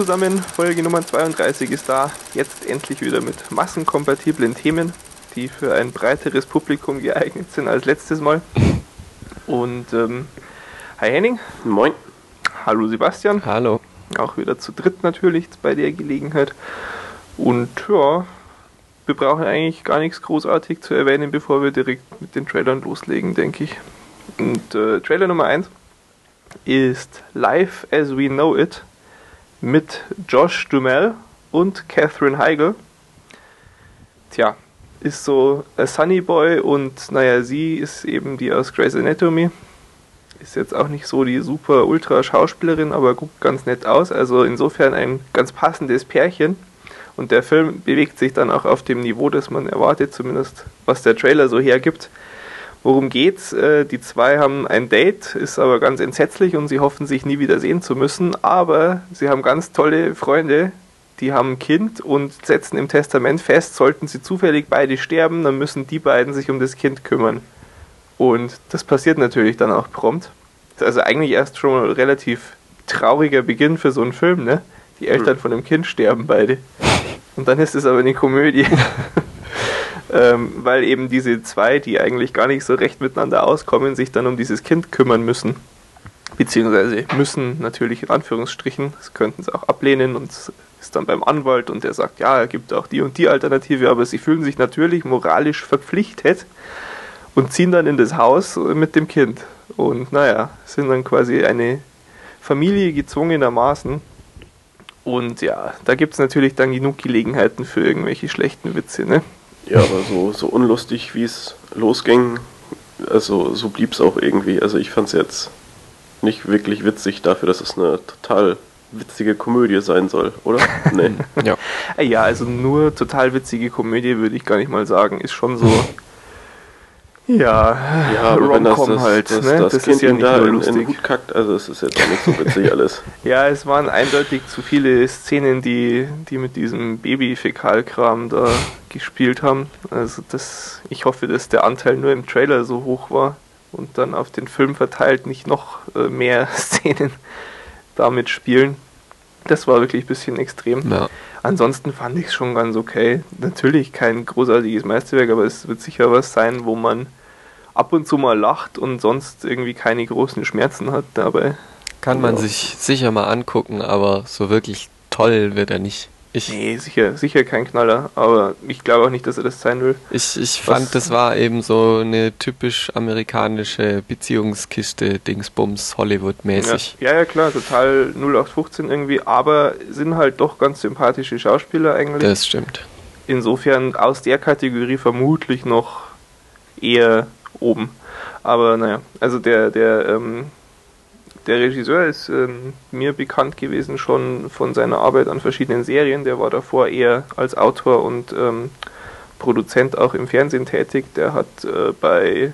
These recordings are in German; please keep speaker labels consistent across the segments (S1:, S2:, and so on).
S1: Zusammen, Folge Nummer 32 ist da. Jetzt endlich wieder mit massenkompatiblen Themen, die für ein breiteres Publikum geeignet sind als letztes Mal. Und ähm, hi Henning.
S2: Moin.
S1: Hallo Sebastian.
S3: Hallo.
S1: Auch wieder zu dritt natürlich bei der Gelegenheit. Und ja, wir brauchen eigentlich gar nichts großartig zu erwähnen, bevor wir direkt mit den Trailern loslegen, denke ich. Und äh, Trailer Nummer 1 ist Life as We Know It mit Josh Dumel und Catherine Heigl. Tja, ist so ein Sunny Boy und naja, sie ist eben die aus Grey's Anatomy. Ist jetzt auch nicht so die super ultra Schauspielerin, aber guckt ganz nett aus. Also insofern ein ganz passendes Pärchen. Und der Film bewegt sich dann auch auf dem Niveau, das man erwartet, zumindest was der Trailer so hergibt. Worum geht's? Äh, die zwei haben ein Date, ist aber ganz entsetzlich und sie hoffen sich nie wieder sehen zu müssen. Aber sie haben ganz tolle Freunde, die haben ein Kind und setzen im Testament fest, sollten sie zufällig beide sterben, dann müssen die beiden sich um das Kind kümmern. Und das passiert natürlich dann auch prompt. Also eigentlich erst schon ein relativ trauriger Beginn für so einen Film, ne? Die Eltern von dem Kind sterben beide. Und dann ist es aber eine Komödie. ähm, weil eben diese zwei, die eigentlich gar nicht so recht miteinander auskommen, sich dann um dieses Kind kümmern müssen. Beziehungsweise müssen natürlich in Anführungsstrichen, das könnten sie auch ablehnen und ist dann beim Anwalt und der sagt, ja, er gibt auch die und die Alternative, aber sie fühlen sich natürlich moralisch verpflichtet und ziehen dann in das Haus mit dem Kind. Und naja, sind dann quasi eine Familie gezwungenermaßen. Und ja, da gibt es natürlich dann genug Gelegenheiten für irgendwelche schlechten Witze, ne?
S2: Ja, aber so, so unlustig, wie es losging, also so blieb es auch irgendwie. Also ich fand es jetzt nicht wirklich witzig dafür, dass es eine total witzige Komödie sein soll, oder? Nee.
S1: ja. Ja, also nur total witzige Komödie würde ich gar nicht mal sagen. Ist schon so. Ja,
S2: ja aber wenn das, das, halt, das, ne? das, das Kind ist ja nicht da lustig. in den Hut kackt, also es ist jetzt auch nicht so witzig alles.
S1: ja, es waren eindeutig zu viele Szenen, die, die mit diesem Baby-Fäkalkram da gespielt haben. Also das, ich hoffe, dass der Anteil nur im Trailer so hoch war und dann auf den Film verteilt nicht noch äh, mehr Szenen damit spielen. Das war wirklich ein bisschen extrem. Ja. Ansonsten fand ich es schon ganz okay. Natürlich kein großartiges Meisterwerk, aber es wird sicher was sein, wo man ab und zu mal lacht und sonst irgendwie keine großen Schmerzen hat dabei.
S3: Kann man ja. sich sicher mal angucken, aber so wirklich toll wird er nicht.
S1: Ich nee, sicher, sicher kein Knaller, aber ich glaube auch nicht, dass er das sein will.
S3: Ich, ich fand, das war eben so eine typisch amerikanische Beziehungskiste, Dingsbums, Hollywood-mäßig.
S1: Ja, ja, ja, klar, total 0815 irgendwie, aber sind halt doch ganz sympathische Schauspieler eigentlich.
S3: Das stimmt.
S1: Insofern aus der Kategorie vermutlich noch eher oben. Aber naja, also der, der, ähm, der Regisseur ist ähm, mir bekannt gewesen schon von seiner Arbeit an verschiedenen Serien. Der war davor eher als Autor und ähm, Produzent auch im Fernsehen tätig. Der hat äh, bei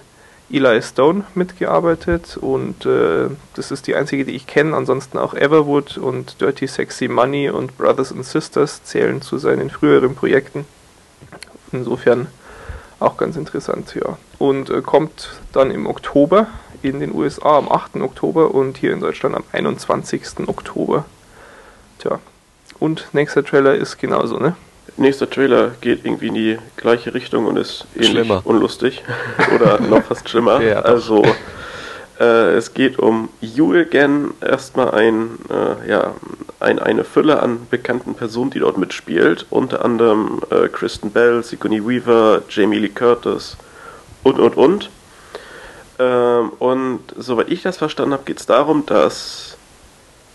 S1: Eli Stone mitgearbeitet und äh, das ist die einzige, die ich kenne. Ansonsten auch Everwood und Dirty Sexy Money und Brothers and Sisters zählen zu seinen früheren Projekten. Insofern auch ganz interessant, ja. Und äh, kommt dann im Oktober in den USA am 8. Oktober und hier in Deutschland am 21. Oktober. Tja. Und nächster Trailer ist genauso, ne?
S2: Nächster Trailer geht irgendwie in die gleiche Richtung und ist ähnlich schlimmer. unlustig. Oder noch fast schlimmer. Ja, also äh, es geht um You Again, erstmal ein, äh, ja, ein, eine Fülle an bekannten Personen, die dort mitspielt. Unter anderem äh, Kristen Bell, Sigourney Weaver, Jamie Lee Curtis und und und. Ähm, und soweit ich das verstanden habe, geht es darum, dass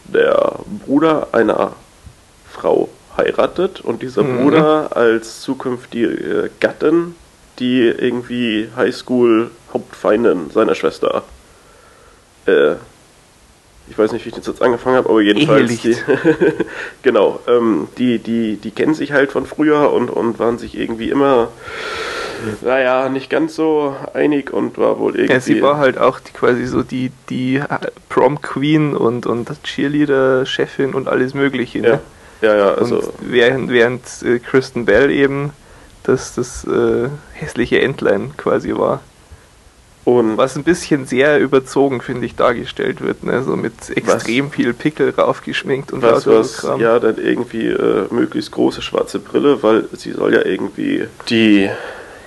S2: der Bruder einer Frau heiratet und dieser mhm. Bruder als zukünftige Gattin die irgendwie Highschool-Hauptfeindin seiner Schwester. Äh, ich weiß nicht, wie ich das jetzt angefangen habe, aber jedenfalls. Die, genau, ähm, die, die, die kennen sich halt von früher und, und waren sich irgendwie immer naja, nicht ganz so einig und war wohl irgendwie. Ja,
S1: sie war halt auch die, quasi so die, die Prom Queen und, und Cheerleader-Chefin und alles Mögliche.
S2: Ne? Ja. ja, ja, also.
S1: Und während, während äh, Kristen Bell eben das, das äh, hässliche Entlein quasi war. Und was ein bisschen sehr überzogen, finde ich, dargestellt wird, ne? so mit extrem was, viel Pickel raufgeschminkt und
S2: was, was Ja, dann irgendwie äh, möglichst große schwarze Brille, weil sie soll ja irgendwie die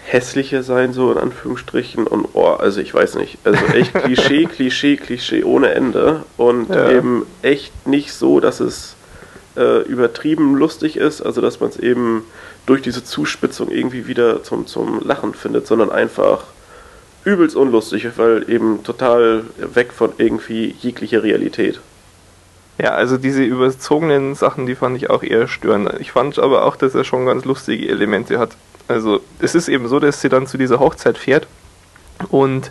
S2: hässliche sein, so in Anführungsstrichen. Und oh, also ich weiß nicht. Also echt Klischee, Klischee, Klischee ohne Ende. Und ja. eben echt nicht so, dass es äh, übertrieben lustig ist, also dass man es eben durch diese Zuspitzung irgendwie wieder zum, zum Lachen findet, sondern einfach übelst unlustig, weil eben total weg von irgendwie jeglicher Realität.
S1: Ja, also diese überzogenen Sachen, die fand ich auch eher störend. Ich fand aber auch, dass er schon ganz lustige Elemente hat. Also es ist eben so, dass sie dann zu dieser Hochzeit fährt und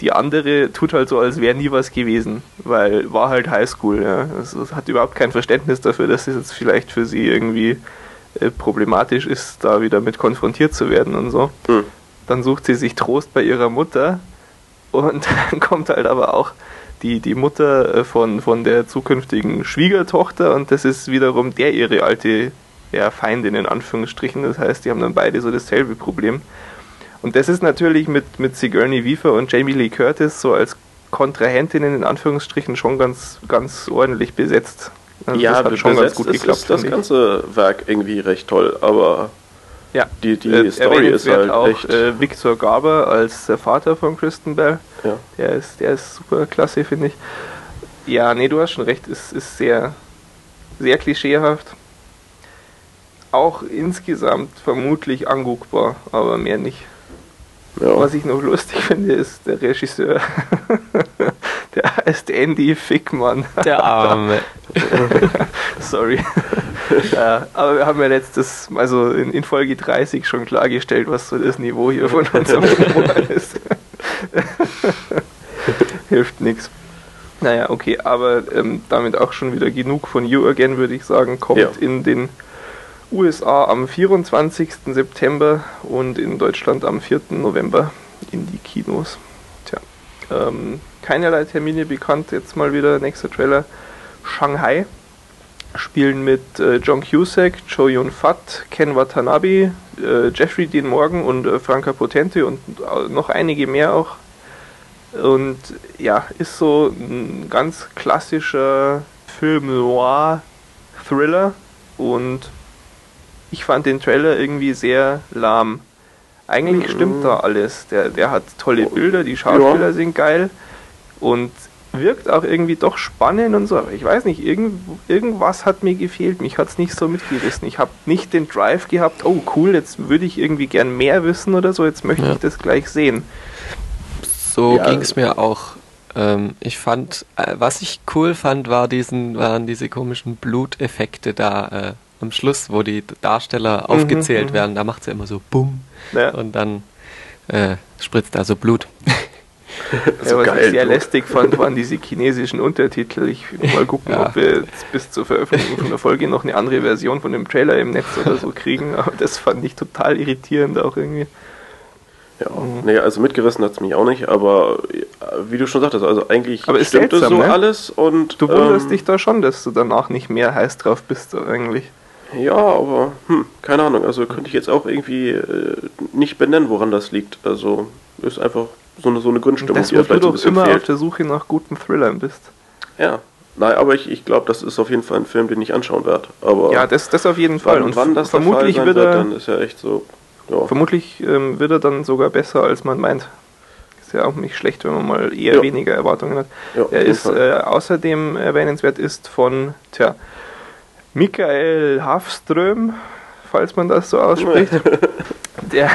S1: die andere tut halt so, als wäre nie was gewesen, weil war halt Highschool. Ja. Also hat überhaupt kein Verständnis dafür, dass es jetzt vielleicht für sie irgendwie äh, problematisch ist, da wieder mit konfrontiert zu werden und so. Mhm. Dann sucht sie sich Trost bei ihrer Mutter und dann kommt halt aber auch die, die Mutter äh, von, von der zukünftigen Schwiegertochter und das ist wiederum der ihre alte ja, Feindin in Anführungsstrichen. Das heißt, die haben dann beide so dasselbe Problem. Und das ist natürlich mit, mit Sigourney Weaver und Jamie Lee Curtis so als Kontrahentinnen in Anführungsstrichen schon ganz, ganz ordentlich besetzt.
S2: Also ja, das hat schon ganz gut geklappt. Ist das ganze Werk irgendwie recht toll, aber
S1: ja. Die, die äh, Story ist halt auch echt. Äh, Victor Garber als der Vater von Kristen Bell. Ja. Der ist, der ist super klasse, finde ich. Ja, nee, du hast schon recht. Es ist sehr, sehr klischeehaft. Auch insgesamt vermutlich anguckbar, aber mehr nicht. Ja. Was ich noch lustig finde, ist der Regisseur. der heißt Andy Fickmann.
S3: Der Arme.
S1: Sorry. ja, aber wir haben ja letztes, also in, in, Folge 30 schon klargestellt, was so das Niveau hier von unserem Humor ist. Hilft nichts. Naja, okay, aber ähm, damit auch schon wieder genug von You Again, würde ich sagen, kommt ja. in den USA am 24. September und in Deutschland am 4. November in die Kinos. Tja, ähm, keinerlei Termine bekannt, jetzt mal wieder nächster Trailer. Shanghai spielen mit äh, John Cusack, Cho Yun Fat, Ken Watanabe, äh, Jeffrey Dean Morgan und äh, Franca Potente und äh, noch einige mehr auch. Und ja, ist so ein ganz klassischer Film Noir Thriller und ich fand den Trailer irgendwie sehr lahm. Eigentlich mhm. stimmt da alles. Der, der hat tolle Bilder, die Schauspieler ja. sind geil und wirkt auch irgendwie doch spannend und so. Aber ich weiß nicht, irgend, irgendwas hat mir gefehlt. Mich hat es nicht so mitgerissen. Ich habe nicht den Drive gehabt, oh cool, jetzt würde ich irgendwie gern mehr wissen oder so, jetzt möchte ja. ich das gleich sehen.
S3: So ja. ging es mir auch. Ähm, ich fand, äh, was ich cool fand, war diesen, waren diese komischen Bluteffekte da. Äh, am Schluss, wo die Darsteller mhm, aufgezählt mhm, werden, da macht sie immer so Bumm ja. und dann äh, spritzt da so Blut.
S1: so ja, was geil, ich sehr Blut. lästig fand, waren diese chinesischen Untertitel. Ich will mal gucken, ja. ob wir bis zur Veröffentlichung von der Folge noch eine andere Version von dem Trailer im Netz oder so kriegen, aber das fand ich total irritierend auch irgendwie.
S2: Ja, mhm. nee, also mitgerissen hat es mich auch nicht, aber wie du schon sagtest, also eigentlich
S1: aber stimmt seltsam, so ne? alles und. Du wunderst ähm, dich da schon, dass du danach nicht mehr heiß drauf bist, eigentlich.
S2: Ja, aber hm, keine Ahnung. Also könnte ich jetzt auch irgendwie äh, nicht benennen, woran das liegt. Also ist einfach so eine, so eine Grundstimmung,
S1: das, die vielleicht du doch ein bisschen immer fehlt. auf der Suche nach guten Thrillern bist.
S2: Ja. Nein, aber ich, ich glaube, das ist auf jeden Fall ein Film, den ich anschauen werde. Aber
S1: ja, das, das auf jeden Fall.
S2: Und wann das vermutlich der Fall sein wird, dann ist ja echt so. Ja.
S1: Vermutlich ähm, wird er dann sogar besser, als man meint. Ist ja auch nicht schlecht, wenn man mal eher ja. weniger Erwartungen hat. Ja, er ist äh, außerdem erwähnenswert ist von, tja, Michael Hafström, falls man das so ausspricht. der,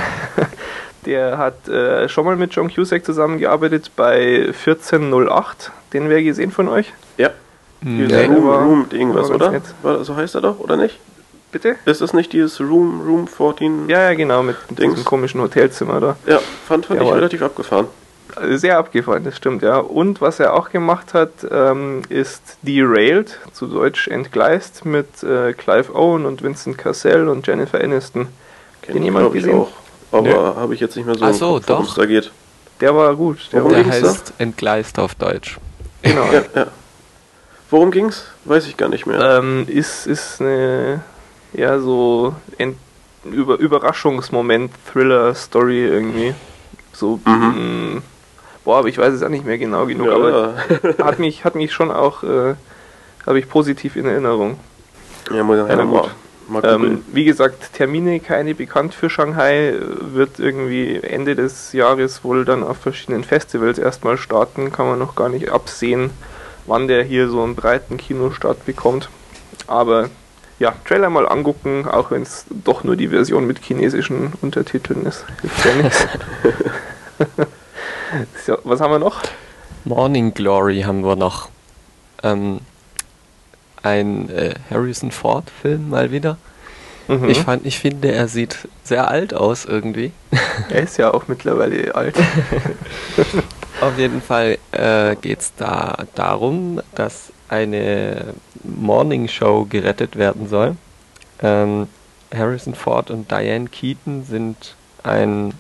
S1: der hat äh, schon mal mit John Cusack zusammengearbeitet bei 1408. Den wäre gesehen von euch?
S2: Ja. Mhm. Ja, Room, Room irgendwas, oder? So heißt er doch, oder nicht?
S1: Bitte?
S2: Ist das nicht dieses Room, Room 14?
S1: Ja, ja, genau, mit Dings. diesem komischen Hotelzimmer da.
S2: Ja, fand, fand ich relativ abgefahren.
S1: Sehr abgefahren, das stimmt, ja. Und was er auch gemacht hat, ähm, ist Derailed, zu Deutsch entgleist, mit äh, Clive Owen und Vincent Cassell und Jennifer Aniston.
S2: Kennt Den jemand gesehen? auch, aber nee. habe ich jetzt nicht mehr so,
S3: so worum es
S2: da geht.
S1: Der war gut.
S3: Der, der heißt da? Entgleist auf Deutsch.
S2: Genau. ja, ja. Worum ging's? Weiß ich gar nicht mehr.
S1: Ähm, ist, ist eine, ja, so Ent Über Überraschungsmoment, Thriller, Story irgendwie. So, mhm. Boah, aber ich weiß es auch nicht mehr genau genug. Ja. Aber hat mich, hat mich schon auch, äh, habe ich positiv in Erinnerung.
S2: Ja, muss ja, mal,
S1: mal ähm, Wie gesagt, Termine keine bekannt für Shanghai. Wird irgendwie Ende des Jahres wohl dann auf verschiedenen Festivals erstmal starten. Kann man noch gar nicht absehen, wann der hier so einen breiten Kinostart bekommt. Aber ja, Trailer mal angucken, auch wenn es doch nur die Version mit chinesischen Untertiteln ist. Hilft ja nichts. so, was haben wir noch?
S3: Morning Glory haben wir noch. Ähm, ein äh, Harrison Ford Film mal wieder. Mhm. Ich fand, ich finde, er sieht sehr alt aus irgendwie.
S1: Er ist ja auch mittlerweile alt.
S3: Auf jeden Fall äh, geht es da darum, dass eine Morning Show gerettet werden soll. Ähm, Harrison Ford und Diane Keaton sind ein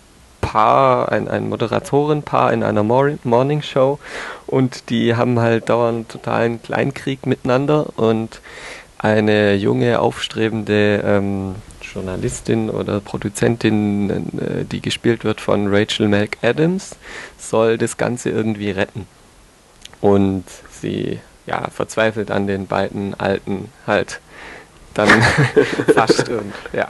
S3: Paar, ein, ein Moderatorenpaar in einer Morning Show und die haben halt dauernd totalen Kleinkrieg miteinander und eine junge, aufstrebende ähm, Journalistin oder Produzentin, äh, die gespielt wird von Rachel McAdams, soll das Ganze irgendwie retten. Und sie ja, verzweifelt an den beiden Alten halt dann fast und ja.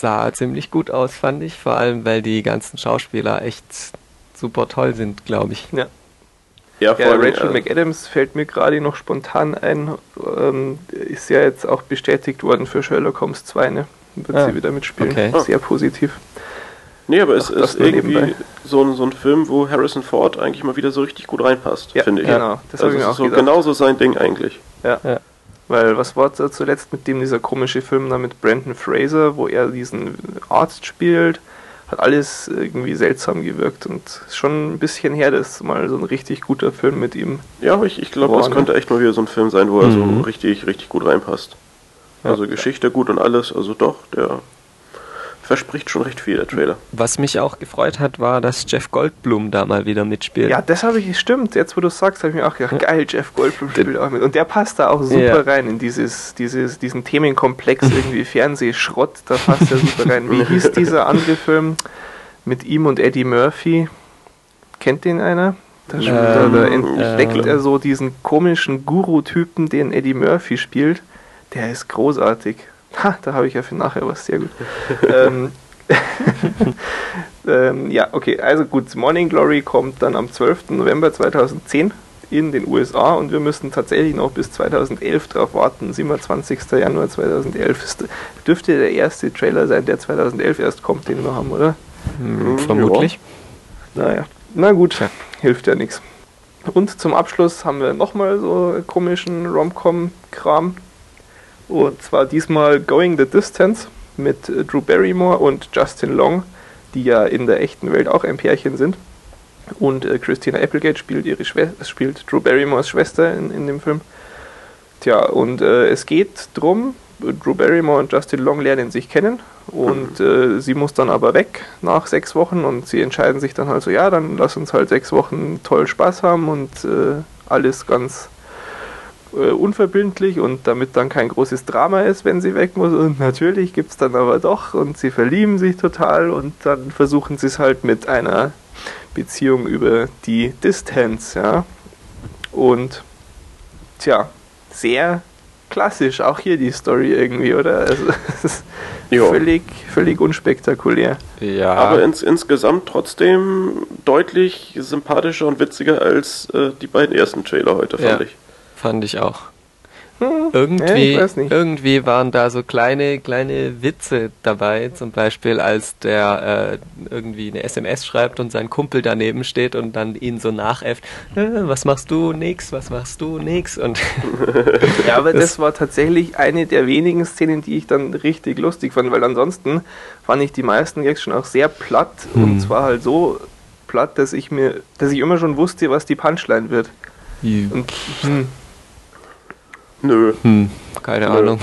S3: Sah ziemlich gut aus, fand ich, vor allem weil die ganzen Schauspieler echt super toll sind, glaube ich.
S1: Ja. Ja, ja Rachel äh, McAdams fällt mir gerade noch spontan ein, ähm, ist ja jetzt auch bestätigt worden für Sherlock Holmes 2, ne? Wird ah, sie wieder mitspielen. Okay. Sehr positiv.
S2: Nee, aber es ist irgendwie so ein, so ein Film, wo Harrison Ford eigentlich mal wieder so richtig gut reinpasst, ja, finde ich. Genau, das also ich mir auch so gedacht. genauso sein Ding eigentlich.
S1: Ja. ja. Weil was war zuletzt mit dem dieser komische Film da mit Brandon Fraser, wo er diesen Arzt spielt? Hat alles irgendwie seltsam gewirkt und ist schon ein bisschen her, dass mal so ein richtig guter Film mit ihm.
S2: Ja, ich, ich glaube, das könnte echt mal wieder so ein Film sein, wo er mhm. so richtig, richtig gut reinpasst. Also Geschichte gut und alles, also doch, der verspricht schon recht viel, der Trailer.
S3: Was mich auch gefreut hat, war, dass Jeff Goldblum da mal wieder mitspielt.
S1: Ja, das habe ich, stimmt. Jetzt, wo du sagst, habe ich mir auch gedacht, geil, Jeff Goldblum spielt auch mit. Und der passt da auch super ja. rein in dieses, dieses, diesen Themenkomplex irgendwie Fernsehschrott. Da passt er super rein. Wie hieß dieser andere Film mit ihm und Eddie Murphy? Kennt den einer? Da, ähm, da, da entdeckt äh, er so diesen komischen Guru-Typen, den Eddie Murphy spielt. Der ist großartig. Ha, da habe ich ja für nachher was sehr gut. ähm, ähm, ja, okay, also gut, Morning Glory kommt dann am 12. November 2010 in den USA und wir müssen tatsächlich noch bis 2011 drauf warten. 27. Januar 2011 ist, dürfte der erste Trailer sein, der 2011 erst kommt, den wir haben, oder?
S3: Hm, vermutlich.
S1: Ja. Naja, na gut, ja. hilft ja nichts. Und zum Abschluss haben wir nochmal so komischen Rom-Com-Kram. Und zwar diesmal Going the Distance mit Drew Barrymore und Justin Long, die ja in der echten Welt auch ein Pärchen sind. Und äh, Christina Applegate spielt ihre spielt Drew Barrymores Schwester in, in dem Film. Tja, und äh, es geht drum, Drew Barrymore und Justin Long lernen sich kennen und äh, sie muss dann aber weg nach sechs Wochen und sie entscheiden sich dann halt so, ja, dann lass uns halt sechs Wochen toll Spaß haben und äh, alles ganz äh, unverbindlich und damit dann kein großes Drama ist, wenn sie weg muss. Und natürlich gibt es dann aber doch und sie verlieben sich total und dann versuchen sie es halt mit einer Beziehung über die Distanz, ja. Und tja, sehr klassisch, auch hier die Story irgendwie, oder? Also, es ist völlig, völlig unspektakulär.
S2: Ja. Aber ins, insgesamt trotzdem deutlich sympathischer und witziger als äh, die beiden ersten Trailer heute, fand
S3: ja. ich. Fand ich auch. Hm, irgendwie, ja, irgendwie waren da so kleine, kleine Witze dabei, zum Beispiel als der äh, irgendwie eine SMS schreibt und sein Kumpel daneben steht und dann ihn so nachäfft, äh, was machst du, nix, was machst du, nix. Und
S1: Ja, aber das, das war tatsächlich eine der wenigen Szenen, die ich dann richtig lustig fand, weil ansonsten fand ich die meisten Gags schon auch sehr platt hm. und zwar halt so platt, dass ich mir, dass ich immer schon wusste, was die Punchline wird. Und, hm,
S3: Nö. Hm, keine Nö. Ahnung.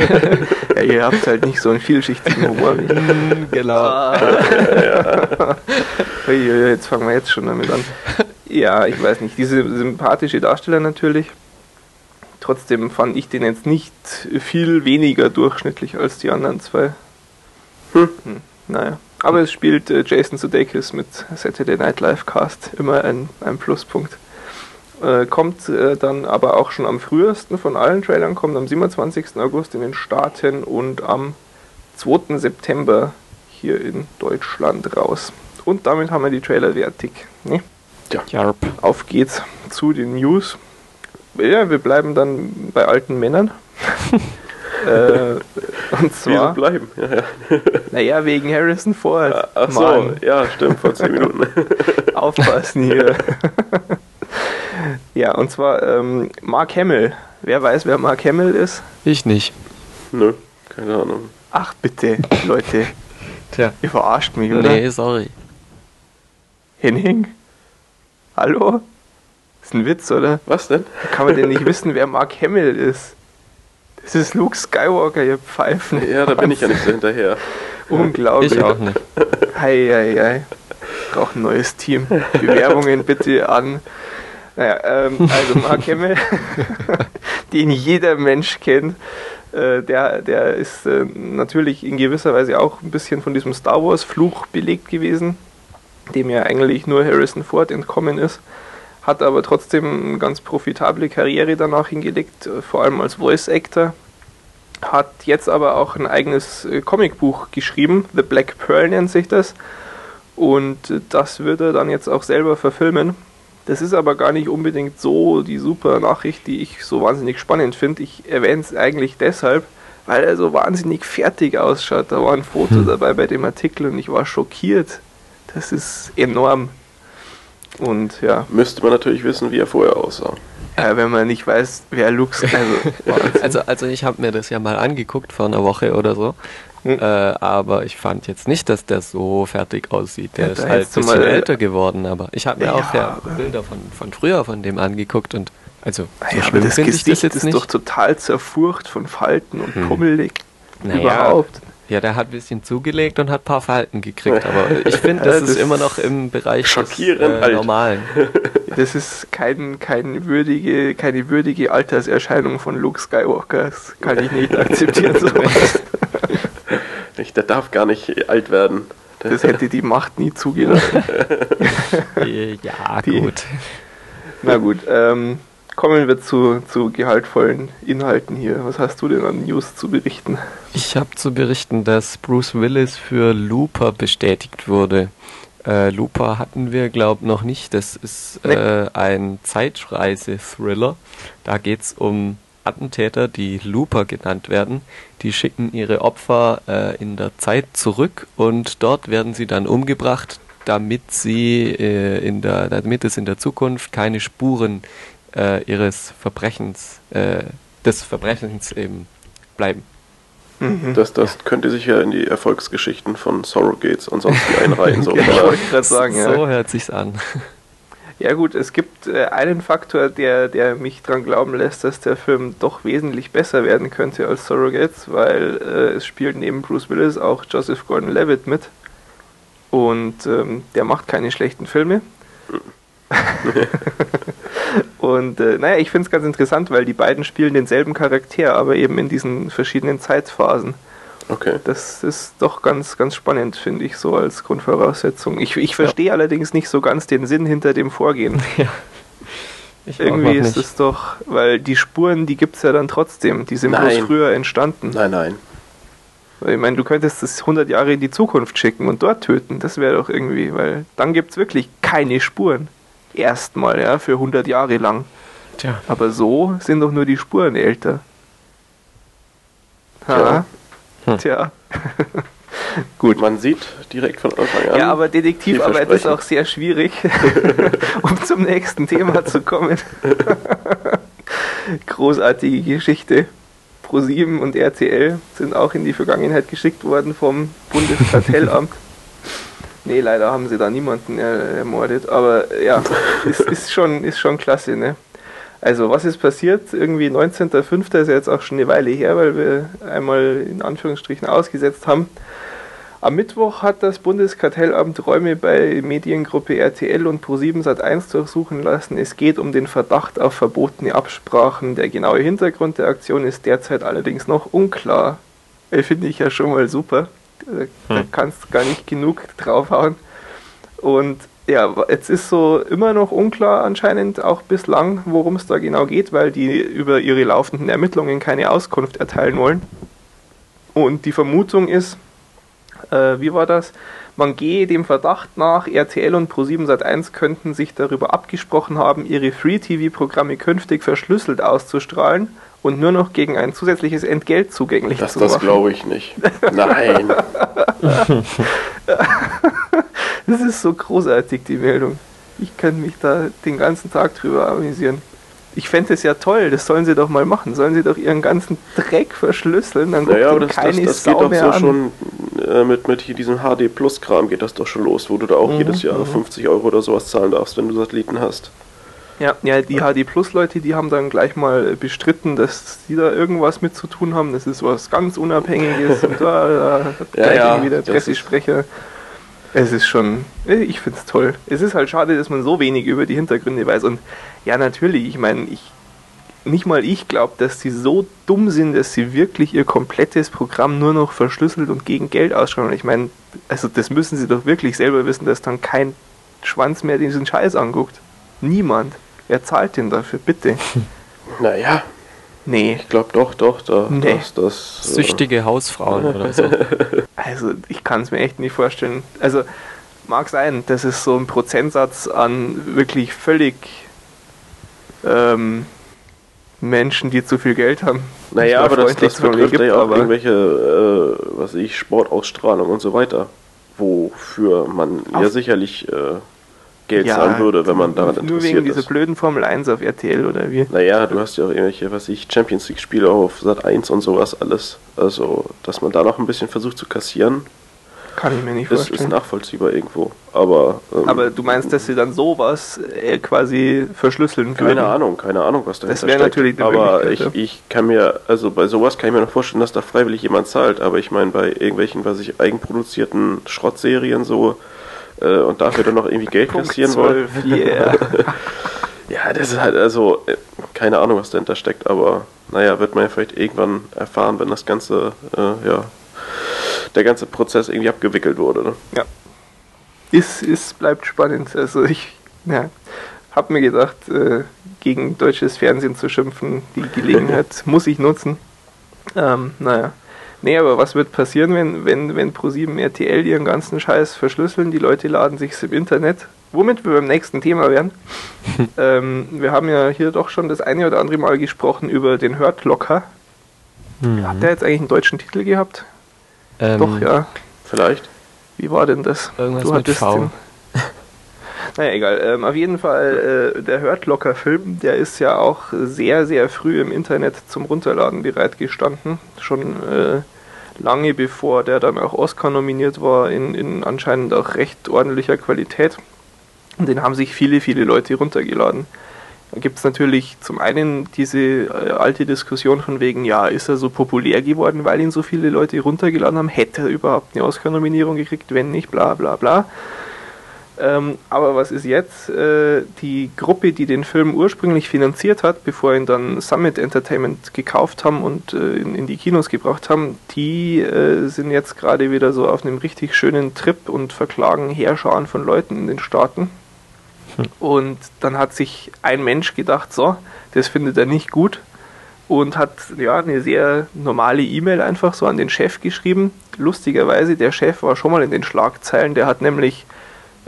S1: ja, ihr habt halt nicht so einen vielschichtigen Humor wie ich.
S3: genau. Ah.
S1: ja. jetzt fangen wir jetzt schon damit an. Ja, ich weiß nicht. Diese sympathische Darsteller natürlich. Trotzdem fand ich den jetzt nicht viel weniger durchschnittlich als die anderen zwei. Hm. Hm. Naja, Aber es spielt äh, Jason Sudeikis mit Saturday Night Live Cast, immer ein, ein Pluspunkt. Äh, kommt äh, dann aber auch schon am frühesten von allen Trailern, kommt am 27. August in den Staaten und am 2. September hier in Deutschland raus. Und damit haben wir die Trailer fertig. Ne? Ja. Jarp. Auf geht's zu den News. Ja, wir bleiben dann bei alten Männern. äh, und zwar. Wieso
S2: bleiben? Ja, ja.
S1: Naja, wegen Harrison Ford.
S2: Ach so, ja, stimmt, vor 10 Minuten.
S1: Aufpassen hier. Ja, und zwar ähm, Mark Hamill. Wer weiß, wer Mark Hamill ist?
S3: Ich nicht.
S2: Nö, keine Ahnung.
S1: Ach bitte, Leute. Tja. Ihr verarscht mich, oder?
S3: Nee, sorry.
S1: Henning? Hallo? Ist ein Witz, oder?
S2: Was denn?
S1: Kann man denn nicht wissen, wer Mark Hamill ist? Das ist Luke Skywalker, ihr Pfeifen.
S2: Ja, da bin ich ja nicht so hinterher.
S1: Unglaublich.
S3: Ich auch nicht.
S1: Hei, hei, hei. Braucht ein neues Team. Bewerbungen bitte an. Naja, ähm, also Mark Hamill, den jeder Mensch kennt, äh, der, der ist äh, natürlich in gewisser Weise auch ein bisschen von diesem Star Wars-Fluch belegt gewesen, dem ja eigentlich nur Harrison Ford entkommen ist hat aber trotzdem eine ganz profitable Karriere danach hingelegt, äh, vor allem als Voice Actor. Hat jetzt aber auch ein eigenes äh, Comicbuch geschrieben, The Black Pearl nennt sich das. Und das wird er dann jetzt auch selber verfilmen. Das ist aber gar nicht unbedingt so die super Nachricht, die ich so wahnsinnig spannend finde. Ich erwähne es eigentlich deshalb, weil er so wahnsinnig fertig ausschaut. Da war ein Foto hm. dabei bei dem Artikel und ich war schockiert. Das ist enorm. Und ja.
S2: Müsste man natürlich wissen, wie er vorher aussah.
S1: Ja, wenn man nicht weiß, wer Luke
S3: also, also, also ich habe mir das ja mal angeguckt vor einer Woche oder so. Hm. Äh, aber ich fand jetzt nicht, dass der so fertig aussieht. Der ja, ist halt ein bisschen mal, älter geworden, aber ich habe mir ja, auch ja Bilder von, von früher von dem angeguckt und also
S1: so ja, aber das Gesicht das jetzt ist nicht. doch total zerfurcht von Falten und hm. pummelig. Naja, Überhaupt.
S3: Ja, der hat ein bisschen zugelegt und hat ein paar Falten gekriegt, aber ich finde, das, das, ist immer noch im Bereich
S2: schockierend des, äh,
S3: Normalen.
S1: Das ist kein, kein würdige, keine würdige Alterserscheinung von Luke Skywalker. Das kann ich nicht akzeptieren. Sowas.
S2: Der darf gar nicht alt werden.
S1: Das hätte die Macht nie zugelassen.
S3: ja, die, gut.
S1: Na gut, ähm, kommen wir zu, zu gehaltvollen Inhalten hier. Was hast du denn an News zu berichten?
S3: Ich habe zu berichten, dass Bruce Willis für Looper bestätigt wurde. Äh, Looper hatten wir, glaube ich, noch nicht. Das ist äh, ein Zeitreise-Thriller. Da geht es um Attentäter, die Looper genannt werden. Die schicken ihre Opfer äh, in der Zeit zurück und dort werden sie dann umgebracht, damit sie äh, in der, damit es in der Zukunft keine Spuren äh, ihres Verbrechens, äh, des Verbrechens eben bleiben.
S2: Mhm. Das, das ja. könnte sich ja in die Erfolgsgeschichten von Surrogates und sonst wie einreihen.
S1: So, ja, wollte gerade sagen,
S3: ja. So hört sich's an.
S1: Ja gut, es gibt äh, einen Faktor, der, der mich daran glauben lässt, dass der Film doch wesentlich besser werden könnte als Surrogates, weil äh, es spielt neben Bruce Willis auch Joseph Gordon-Levitt mit und ähm, der macht keine schlechten Filme. Und äh, naja, ich finde es ganz interessant, weil die beiden spielen denselben Charakter, aber eben in diesen verschiedenen Zeitphasen.
S2: Okay.
S1: Das ist doch ganz, ganz spannend, finde ich, so als Grundvoraussetzung. Ich, ich verstehe ja. allerdings nicht so ganz den Sinn hinter dem Vorgehen. Ja. Irgendwie ist es doch, weil die Spuren, die gibt es ja dann trotzdem. Die sind nein. bloß früher entstanden.
S2: Nein, nein.
S1: Ich meine, du könntest das 100 Jahre in die Zukunft schicken und dort töten. Das wäre doch irgendwie, weil dann gibt es wirklich keine Spuren erstmal, ja, für 100 Jahre lang. Tja. Aber so sind doch nur die Spuren älter.
S2: Ha. Hm. Tja. Gut. Man sieht direkt von Anfang an.
S1: Ja, aber Detektivarbeit ist auch sehr schwierig, um zum nächsten Thema zu kommen. Großartige Geschichte. Pro7 und RTL sind auch in die Vergangenheit geschickt worden vom Bundeskartellamt. Nee, leider haben sie da niemanden ermordet, aber ja, ist, ist, schon, ist schon klasse, ne? Also, was ist passiert? Irgendwie 19.05. ist ja jetzt auch schon eine Weile her, weil wir einmal in Anführungsstrichen ausgesetzt haben. Am Mittwoch hat das Bundeskartellamt Räume bei Mediengruppe RTL und Pro7 Sat1 durchsuchen lassen. Es geht um den Verdacht auf verbotene Absprachen. Der genaue Hintergrund der Aktion ist derzeit allerdings noch unklar. Finde ich ja schon mal super. Da, hm. kannst du gar nicht genug draufhauen. Und ja, jetzt ist so immer noch unklar anscheinend auch bislang, worum es da genau geht, weil die über ihre laufenden Ermittlungen keine Auskunft erteilen wollen. Und die Vermutung ist, äh, wie war das? Man gehe dem Verdacht nach, RTL und Pro7 Sat1 könnten sich darüber abgesprochen haben, ihre Free-TV-Programme künftig verschlüsselt auszustrahlen und nur noch gegen ein zusätzliches Entgelt zugänglich
S2: das,
S1: zu machen.
S2: Das glaube ich nicht. Nein.
S1: das ist so großartig, die Meldung. Ich kann mich da den ganzen Tag drüber amüsieren. Ich fände es ja toll, das sollen sie doch mal machen. Sollen sie doch ihren ganzen Dreck verschlüsseln, dann
S2: naja, aber das, keine das, das Sau geht doch so an. schon äh, mit, mit hier diesem HD Plus Kram geht das doch schon los, wo du da auch mhm, jedes Jahr 50 mhm. Euro oder sowas zahlen darfst, wenn du Satelliten hast.
S1: Ja, ja, die HD Plus Leute, die haben dann gleich mal bestritten, dass sie da irgendwas mit zu tun haben. Das ist was ganz Unabhängiges und da, da ja, ja, wieder Pressesprecher. Es ist schon, ich finde es toll. Es ist halt schade, dass man so wenig über die Hintergründe weiß. Und ja, natürlich, ich meine, ich, nicht mal ich glaube, dass sie so dumm sind, dass sie wirklich ihr komplettes Programm nur noch verschlüsselt und gegen Geld ausschauen. Ich meine, also das müssen sie doch wirklich selber wissen, dass dann kein Schwanz mehr diesen Scheiß anguckt. Niemand. Wer zahlt denn dafür, bitte?
S2: Naja.
S1: Nee.
S2: Ich glaube doch, doch, da, nee. das, das.
S3: Äh, Süchtige äh Hausfrauen oder so.
S1: Also, ich kann es mir echt nicht vorstellen. Also, mag sein, das ist so ein Prozentsatz an wirklich völlig ähm, Menschen, die zu viel Geld haben.
S2: Naja, aber das, das betrifft gibt, ja auch irgendwelche, äh, was ich, Sportausstrahlung und so weiter, wofür man ja sicherlich äh, Geld ja, zahlen würde, wenn man daran interessiert
S1: Nur wegen dieser blöden Formel 1 auf RTL oder wie?
S2: Naja, du hast ja auch irgendwelche, was ich, Champions League Spiele auf Sat 1 und sowas alles. Also, dass man da noch ein bisschen versucht zu kassieren.
S1: Kann ich mir nicht vorstellen.
S2: Ist, ist nachvollziehbar irgendwo. Aber,
S1: ähm, aber du meinst, dass sie dann sowas äh, quasi verschlüsseln
S2: können? Keine Ahnung, keine Ahnung, was dahinter Das wäre natürlich Aber ich, ich kann mir, also bei sowas kann ich mir noch vorstellen, dass da freiwillig jemand zahlt. Aber ich meine, bei irgendwelchen, was ich, eigenproduzierten Schrottserien so, äh, und dafür dann noch irgendwie Geld kassieren wollen. Yeah. ja, das ist halt also äh, keine Ahnung, was dahinter steckt, aber naja, wird man ja vielleicht irgendwann erfahren, wenn das ganze, äh, ja, der ganze Prozess irgendwie abgewickelt wurde. Ne?
S1: Ja. Ist, ist, bleibt spannend. Also ich, ja, hab mir gedacht, äh, gegen deutsches Fernsehen zu schimpfen, die Gelegenheit muss ich nutzen. Ähm, naja. Nee, aber was wird passieren, wenn, wenn, wenn Pro7 RTL ihren ganzen Scheiß verschlüsseln? Die Leute laden sich's im Internet. Womit wir beim nächsten Thema wären. ähm, wir haben ja hier doch schon das eine oder andere Mal gesprochen über den Hörtlocker. Mhm. Hat der jetzt eigentlich einen deutschen Titel gehabt? Ähm, doch, ja.
S2: Vielleicht.
S1: Wie war denn das?
S3: Irgendwas du mit V. Den,
S1: naja, egal. Ähm, auf jeden Fall, äh, der Hörtlocker-Film, der ist ja auch sehr, sehr früh im Internet zum Runterladen bereitgestanden. Schon äh, lange bevor der dann auch Oscar nominiert war, in, in anscheinend auch recht ordentlicher Qualität. Und den haben sich viele, viele Leute runtergeladen. Da gibt es natürlich zum einen diese äh, alte Diskussion von wegen, ja, ist er so populär geworden, weil ihn so viele Leute runtergeladen haben? Hätte er überhaupt eine Oscar-Nominierung gekriegt, wenn nicht, bla bla bla. Ähm, aber was ist jetzt? Äh, die Gruppe, die den Film ursprünglich finanziert hat, bevor ihn dann Summit Entertainment gekauft haben und äh, in, in, die Kinos gebracht haben, die äh, sind jetzt gerade wieder so auf einem richtig schönen Trip und verklagen Heerscharen von Leuten in den Staaten. Hm. Und dann hat sich ein Mensch gedacht, so, das findet er nicht gut und hat ja eine sehr normale E-Mail einfach so an den Chef geschrieben. Lustigerweise, der Chef war schon mal in den Schlagzeilen, der hat nämlich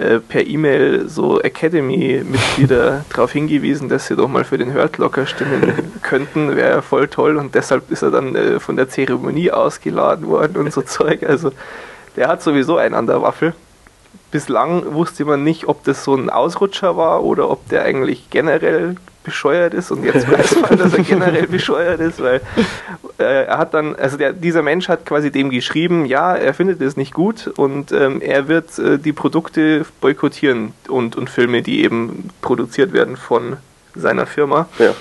S1: äh, per E-Mail so Academy-Mitglieder darauf hingewiesen, dass sie doch mal für den Hörtlocker stimmen könnten, wäre ja voll toll und deshalb ist er dann äh, von der Zeremonie ausgeladen worden und so Zeug. Also der hat sowieso einen an der Waffel. Bislang wusste man nicht, ob das so ein Ausrutscher war oder ob der eigentlich generell bescheuert ist und jetzt weiß man, dass er generell bescheuert ist, weil äh, er hat dann, also der, dieser Mensch hat quasi dem geschrieben, ja, er findet es nicht gut und ähm, er wird äh, die Produkte boykottieren und, und Filme, die eben produziert werden von seiner Firma. Ja.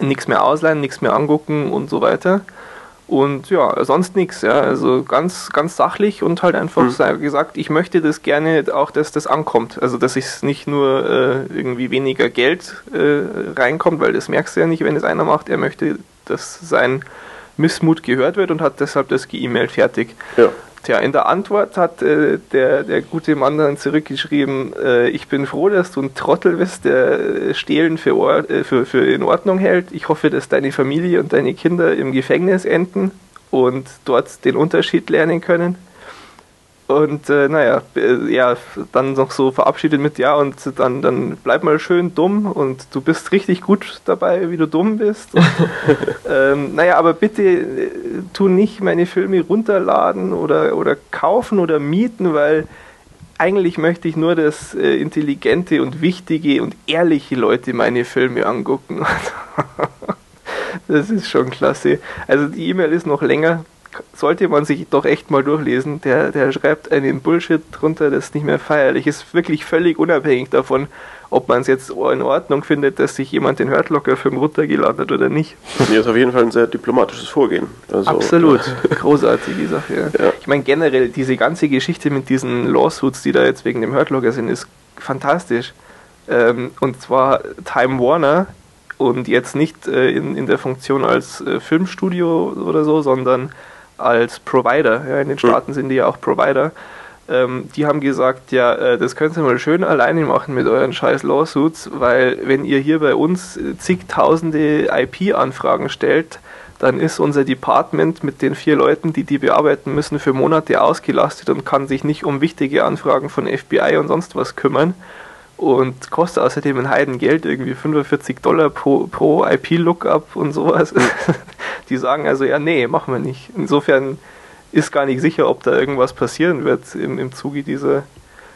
S1: Nichts mehr ausleihen, nichts mehr angucken und so weiter. Und ja, sonst nichts, ja. Also ganz, ganz sachlich und halt einfach mhm. gesagt, ich möchte das gerne auch, dass das ankommt. Also dass es nicht nur äh, irgendwie weniger Geld äh, reinkommt, weil das merkst du ja nicht, wenn es einer macht. Er möchte, dass sein Missmut gehört wird und hat deshalb das ge-E-Mail fertig. Ja. Tja, in der Antwort hat äh, der, der gute Mann dann zurückgeschrieben, äh, ich bin froh, dass du ein Trottel bist, der äh, Stehlen für, Or äh, für, für in Ordnung hält. Ich hoffe, dass deine Familie und deine Kinder im Gefängnis enden und dort den Unterschied lernen können. Und äh, naja, äh, ja, dann noch so verabschiedet mit ja und dann, dann bleib mal schön dumm und du bist richtig gut dabei, wie du dumm bist. Und, ähm, naja, aber bitte äh, tu nicht meine Filme runterladen oder, oder kaufen oder mieten, weil eigentlich möchte ich nur, dass äh, intelligente und wichtige und ehrliche Leute meine Filme angucken. das ist schon klasse. Also die E-Mail ist noch länger, sollte man sich doch echt mal durchlesen. Der, der schreibt einen Bullshit drunter, das nicht mehr feierlich ist. Wirklich völlig unabhängig davon, ob man es jetzt in Ordnung findet, dass sich jemand den Hurtlocker-Film runtergeladen hat oder nicht.
S2: Nee, ist auf jeden Fall ein sehr diplomatisches Vorgehen.
S1: Also, Absolut. Großartige Sache, ja. ja. Ich meine, generell diese ganze Geschichte mit diesen Lawsuits, die da jetzt wegen dem Hurtlocker sind, ist fantastisch. Ähm, und zwar Time Warner und jetzt nicht äh, in, in der Funktion als äh, Filmstudio oder so, sondern als Provider. Ja, in den hm. Staaten sind die ja auch Provider. Ähm, die haben gesagt, ja, äh, das könnt ihr mal schön alleine machen mit euren scheiß Lawsuits, weil wenn ihr hier bei uns zigtausende IP-Anfragen stellt, dann ist unser Department mit den vier Leuten, die die bearbeiten müssen, für Monate ausgelastet und kann sich nicht um wichtige Anfragen von FBI und sonst was kümmern und kostet außerdem ein Heidengeld, irgendwie 45 Dollar pro, pro IP-Lookup und sowas. Die sagen also, ja, nee, machen wir nicht. Insofern ist gar nicht sicher, ob da irgendwas passieren wird im, im Zuge dieser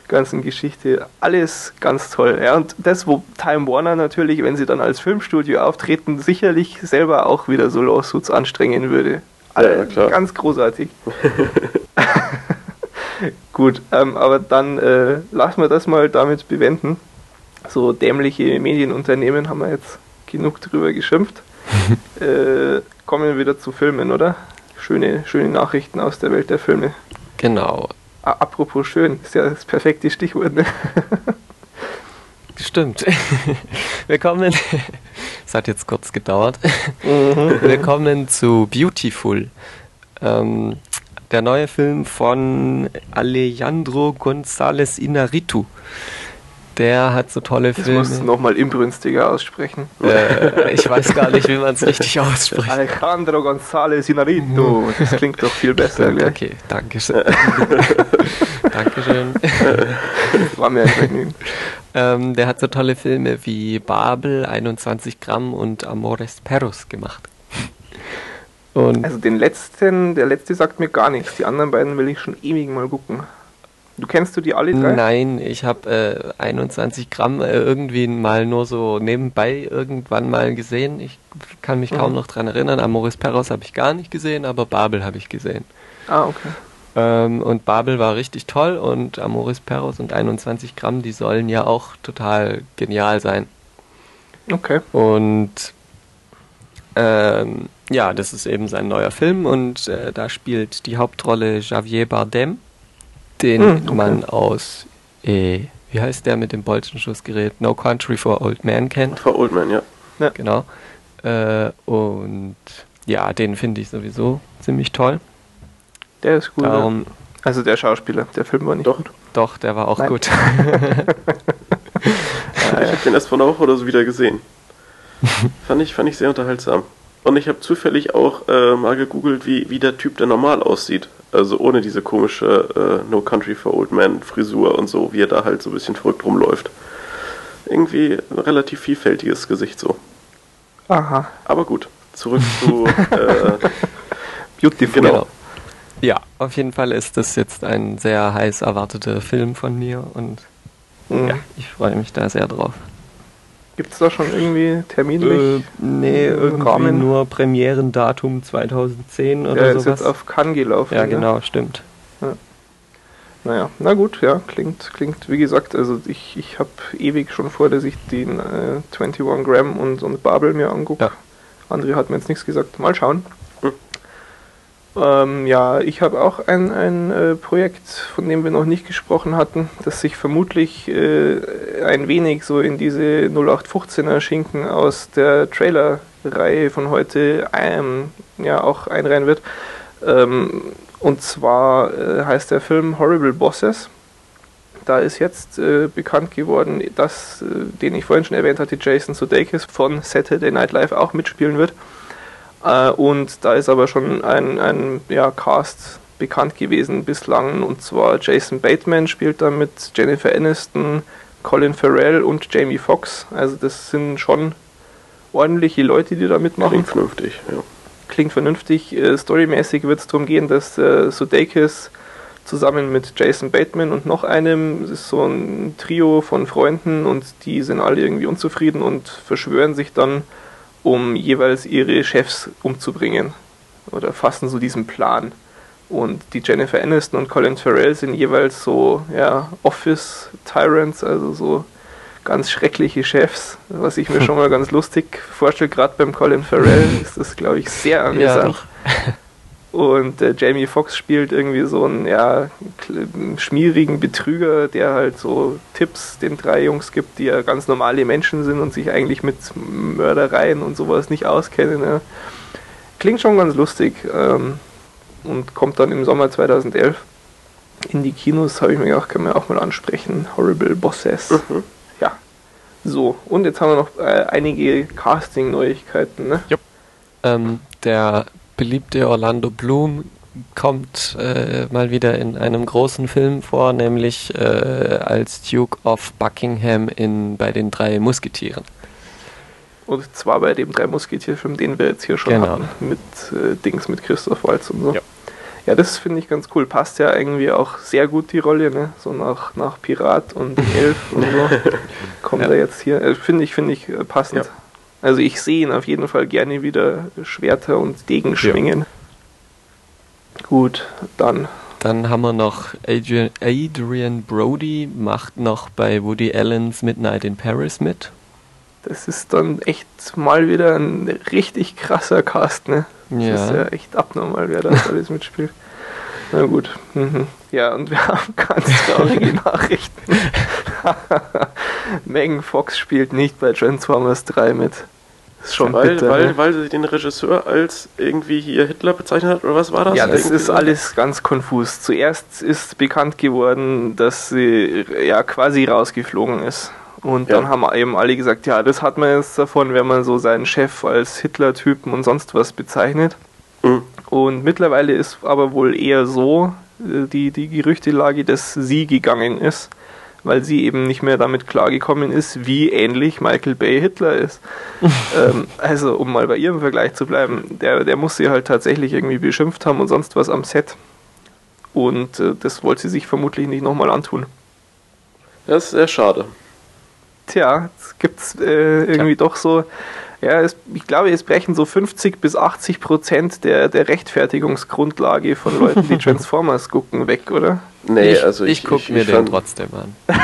S1: ganzen Geschichte. Alles ganz toll. Ja, und das, wo Time Warner natürlich, wenn sie dann als Filmstudio auftreten, sicherlich selber auch wieder so Lawsuits anstrengen würde. Ja, klar. Ganz großartig. Gut, ähm, aber dann äh, lassen wir das mal damit bewenden. So dämliche Medienunternehmen haben wir jetzt genug drüber geschimpft. äh, kommen wir wieder zu Filmen, oder? Schöne, schöne Nachrichten aus der Welt der Filme.
S3: Genau.
S1: Ah, apropos schön, ist ja das perfekte Stichwort, ne?
S3: Stimmt. Wir kommen, es hat jetzt kurz gedauert. Mhm. Wir kommen zu Beautiful. Ähm, der neue Film von Alejandro González Inarritu. Der hat so tolle Filme.
S1: Das musst du nochmal inbrünstiger aussprechen.
S3: Äh, ich weiß gar nicht, wie man es richtig ausspricht.
S1: Alejandro González Inarritu. Das klingt doch viel besser.
S3: Stimmt, okay, danke schön. Dankeschön.
S1: War mir ein Vergnügen.
S3: Ähm, der hat so tolle Filme wie Babel, 21 Gramm und Amores Perros gemacht.
S1: Und also den letzten, der letzte sagt mir gar nichts. Die anderen beiden will ich schon ewig mal gucken. Du kennst du die alle drei?
S3: Nein, ich habe äh, 21 Gramm äh, irgendwie mal nur so nebenbei irgendwann mal gesehen. Ich kann mich mhm. kaum noch dran erinnern. Amoris Perros habe ich gar nicht gesehen, aber Babel habe ich gesehen.
S1: Ah, okay.
S3: Ähm, und Babel war richtig toll und Amoris Perros und 21 Gramm, die sollen ja auch total genial sein.
S1: Okay.
S3: Und ähm, ja, das ist eben sein neuer Film und äh, da spielt die Hauptrolle Javier Bardem, den hm, okay. man aus, äh, wie heißt der mit dem Bolzenschussgerät, No Country for Old Men kennt.
S2: For Old Men, ja.
S3: ja. Genau. Äh, und ja, den finde ich sowieso ziemlich toll.
S1: Der ist gut. Darum, ja. Also der Schauspieler, der Film war nicht
S3: doch,
S1: gut.
S3: Doch, der war auch Nein. gut.
S2: ich habe den erst vor einer Woche oder so wieder gesehen. fand, ich, fand ich sehr unterhaltsam. Und ich habe zufällig auch äh, mal gegoogelt, wie, wie der Typ da normal aussieht. Also ohne diese komische äh, No Country for Old Man Frisur und so, wie er da halt so ein bisschen verrückt rumläuft. Irgendwie ein relativ vielfältiges Gesicht so.
S1: Aha.
S2: Aber gut, zurück zu äh,
S1: Beautiful.
S3: Genau. Ja, auf jeden Fall ist das jetzt ein sehr heiß erwarteter Film von mir und mhm. ja, ich freue mich da sehr drauf.
S1: Gibt es da schon irgendwie terminlich?
S3: Äh, nee, irgendwie Rahmen? nur Premierendatum 2010 oder
S1: ja,
S3: sowas.
S1: ist jetzt auf Cannes gelaufen.
S3: Ja, genau, ja? stimmt. Ja.
S1: Naja, na gut, ja, klingt, klingt, wie gesagt, also ich, ich habe ewig schon vor, dass ich den äh, 21 Gramm und, und Babel mir angucke. Ja. André hat mir jetzt nichts gesagt. Mal schauen. Ähm, ja, ich habe auch ein, ein äh, Projekt, von dem wir noch nicht gesprochen hatten, das sich vermutlich äh, ein wenig so in diese 0815er Schinken aus der Trailer-Reihe von heute ähm, ja auch einreihen wird. Ähm, und zwar äh, heißt der Film Horrible Bosses. Da ist jetzt äh, bekannt geworden, dass, äh, den ich vorhin schon erwähnt hatte, Jason Sudeikis von Saturday Night Live auch mitspielen wird. Äh, und da ist aber schon ein, ein ja, Cast bekannt gewesen bislang. Und zwar Jason Bateman spielt da mit Jennifer Aniston, Colin Farrell und Jamie Foxx. Also das sind schon ordentliche Leute, die da mitmachen.
S2: Klingt vernünftig, ja.
S1: Klingt vernünftig. Äh, storymäßig wird es darum gehen, dass äh, Sudeikis zusammen mit Jason Bateman und noch einem, das ist so ein Trio von Freunden und die sind alle irgendwie unzufrieden und verschwören sich dann, um jeweils ihre Chefs umzubringen. Oder fassen so diesen Plan. Und die Jennifer Aniston und Colin Farrell sind jeweils so ja, Office Tyrants, also so ganz schreckliche Chefs, was ich mir schon mal ganz lustig vorstelle. Gerade beim Colin Farrell ist das, glaube ich, sehr amüsant. Ja, und äh, Jamie Foxx spielt irgendwie so einen ja, schmierigen Betrüger, der halt so Tipps den drei Jungs gibt, die ja ganz normale Menschen sind und sich eigentlich mit Mördereien und sowas nicht auskennen. Ja. Klingt schon ganz lustig. Ähm, und kommt dann im Sommer 2011 in die Kinos, habe ich mir gedacht, können wir auch mal ansprechen. Horrible Bosses. Mhm. Ja. So, und jetzt haben wir noch äh, einige Casting-Neuigkeiten. Ne?
S3: Yep. Ähm, der beliebte Orlando Bloom kommt äh, mal wieder in einem großen Film vor, nämlich äh, als Duke of Buckingham in bei den drei Musketieren.
S1: Und zwar bei dem drei Musketierfilm, den wir jetzt hier schon genau. hatten, mit äh, Dings mit Christoph Waltz und so. Ja, ja das finde ich ganz cool. Passt ja irgendwie auch sehr gut die Rolle, ne? So nach, nach Pirat und Elf und so. Kommt ja. er jetzt hier. Äh, finde ich, finde ich äh, passend. Ja. Also ich sehe ihn auf jeden Fall gerne wieder Schwerter und Degen schwingen. Ja. Gut, dann.
S3: Dann haben wir noch Adrian, Adrian Brody, macht noch bei Woody Allen's Midnight in Paris mit.
S1: Das ist dann echt mal wieder ein richtig krasser Cast, ne? Das ja. ist ja echt abnormal, wer da alles mitspielt. Na gut. Mhm. Ja, und wir haben ganz traurige Nachrichten. Megan Fox spielt nicht bei Transformers 3 mit.
S2: ist schon weil, bitter, weil, ne? weil sie den Regisseur als irgendwie hier Hitler bezeichnet hat, oder was war das?
S1: Ja, das irgendwie ist alles ganz konfus. Zuerst ist bekannt geworden, dass sie ja quasi rausgeflogen ist. Und ja. dann haben eben alle gesagt, ja, das hat man jetzt davon, wenn man so seinen Chef als Hitler-Typen und sonst was bezeichnet. Mhm. Und mittlerweile ist aber wohl eher so äh, die, die Gerüchtelage, dass sie gegangen ist, weil sie eben nicht mehr damit klargekommen ist, wie ähnlich Michael Bay Hitler ist. ähm, also, um mal bei ihrem Vergleich zu bleiben, der, der muss sie halt tatsächlich irgendwie beschimpft haben und sonst was am Set. Und äh, das wollte sie sich vermutlich nicht nochmal antun.
S2: Das ist sehr schade
S1: tja, es gibt äh, irgendwie ja. doch so, ja, es, ich glaube, es brechen so 50 bis 80 Prozent der, der Rechtfertigungsgrundlage von Leuten, die Transformers gucken, weg, oder?
S3: Nee, ich, also ich, ich gucke mir ich den trotzdem an.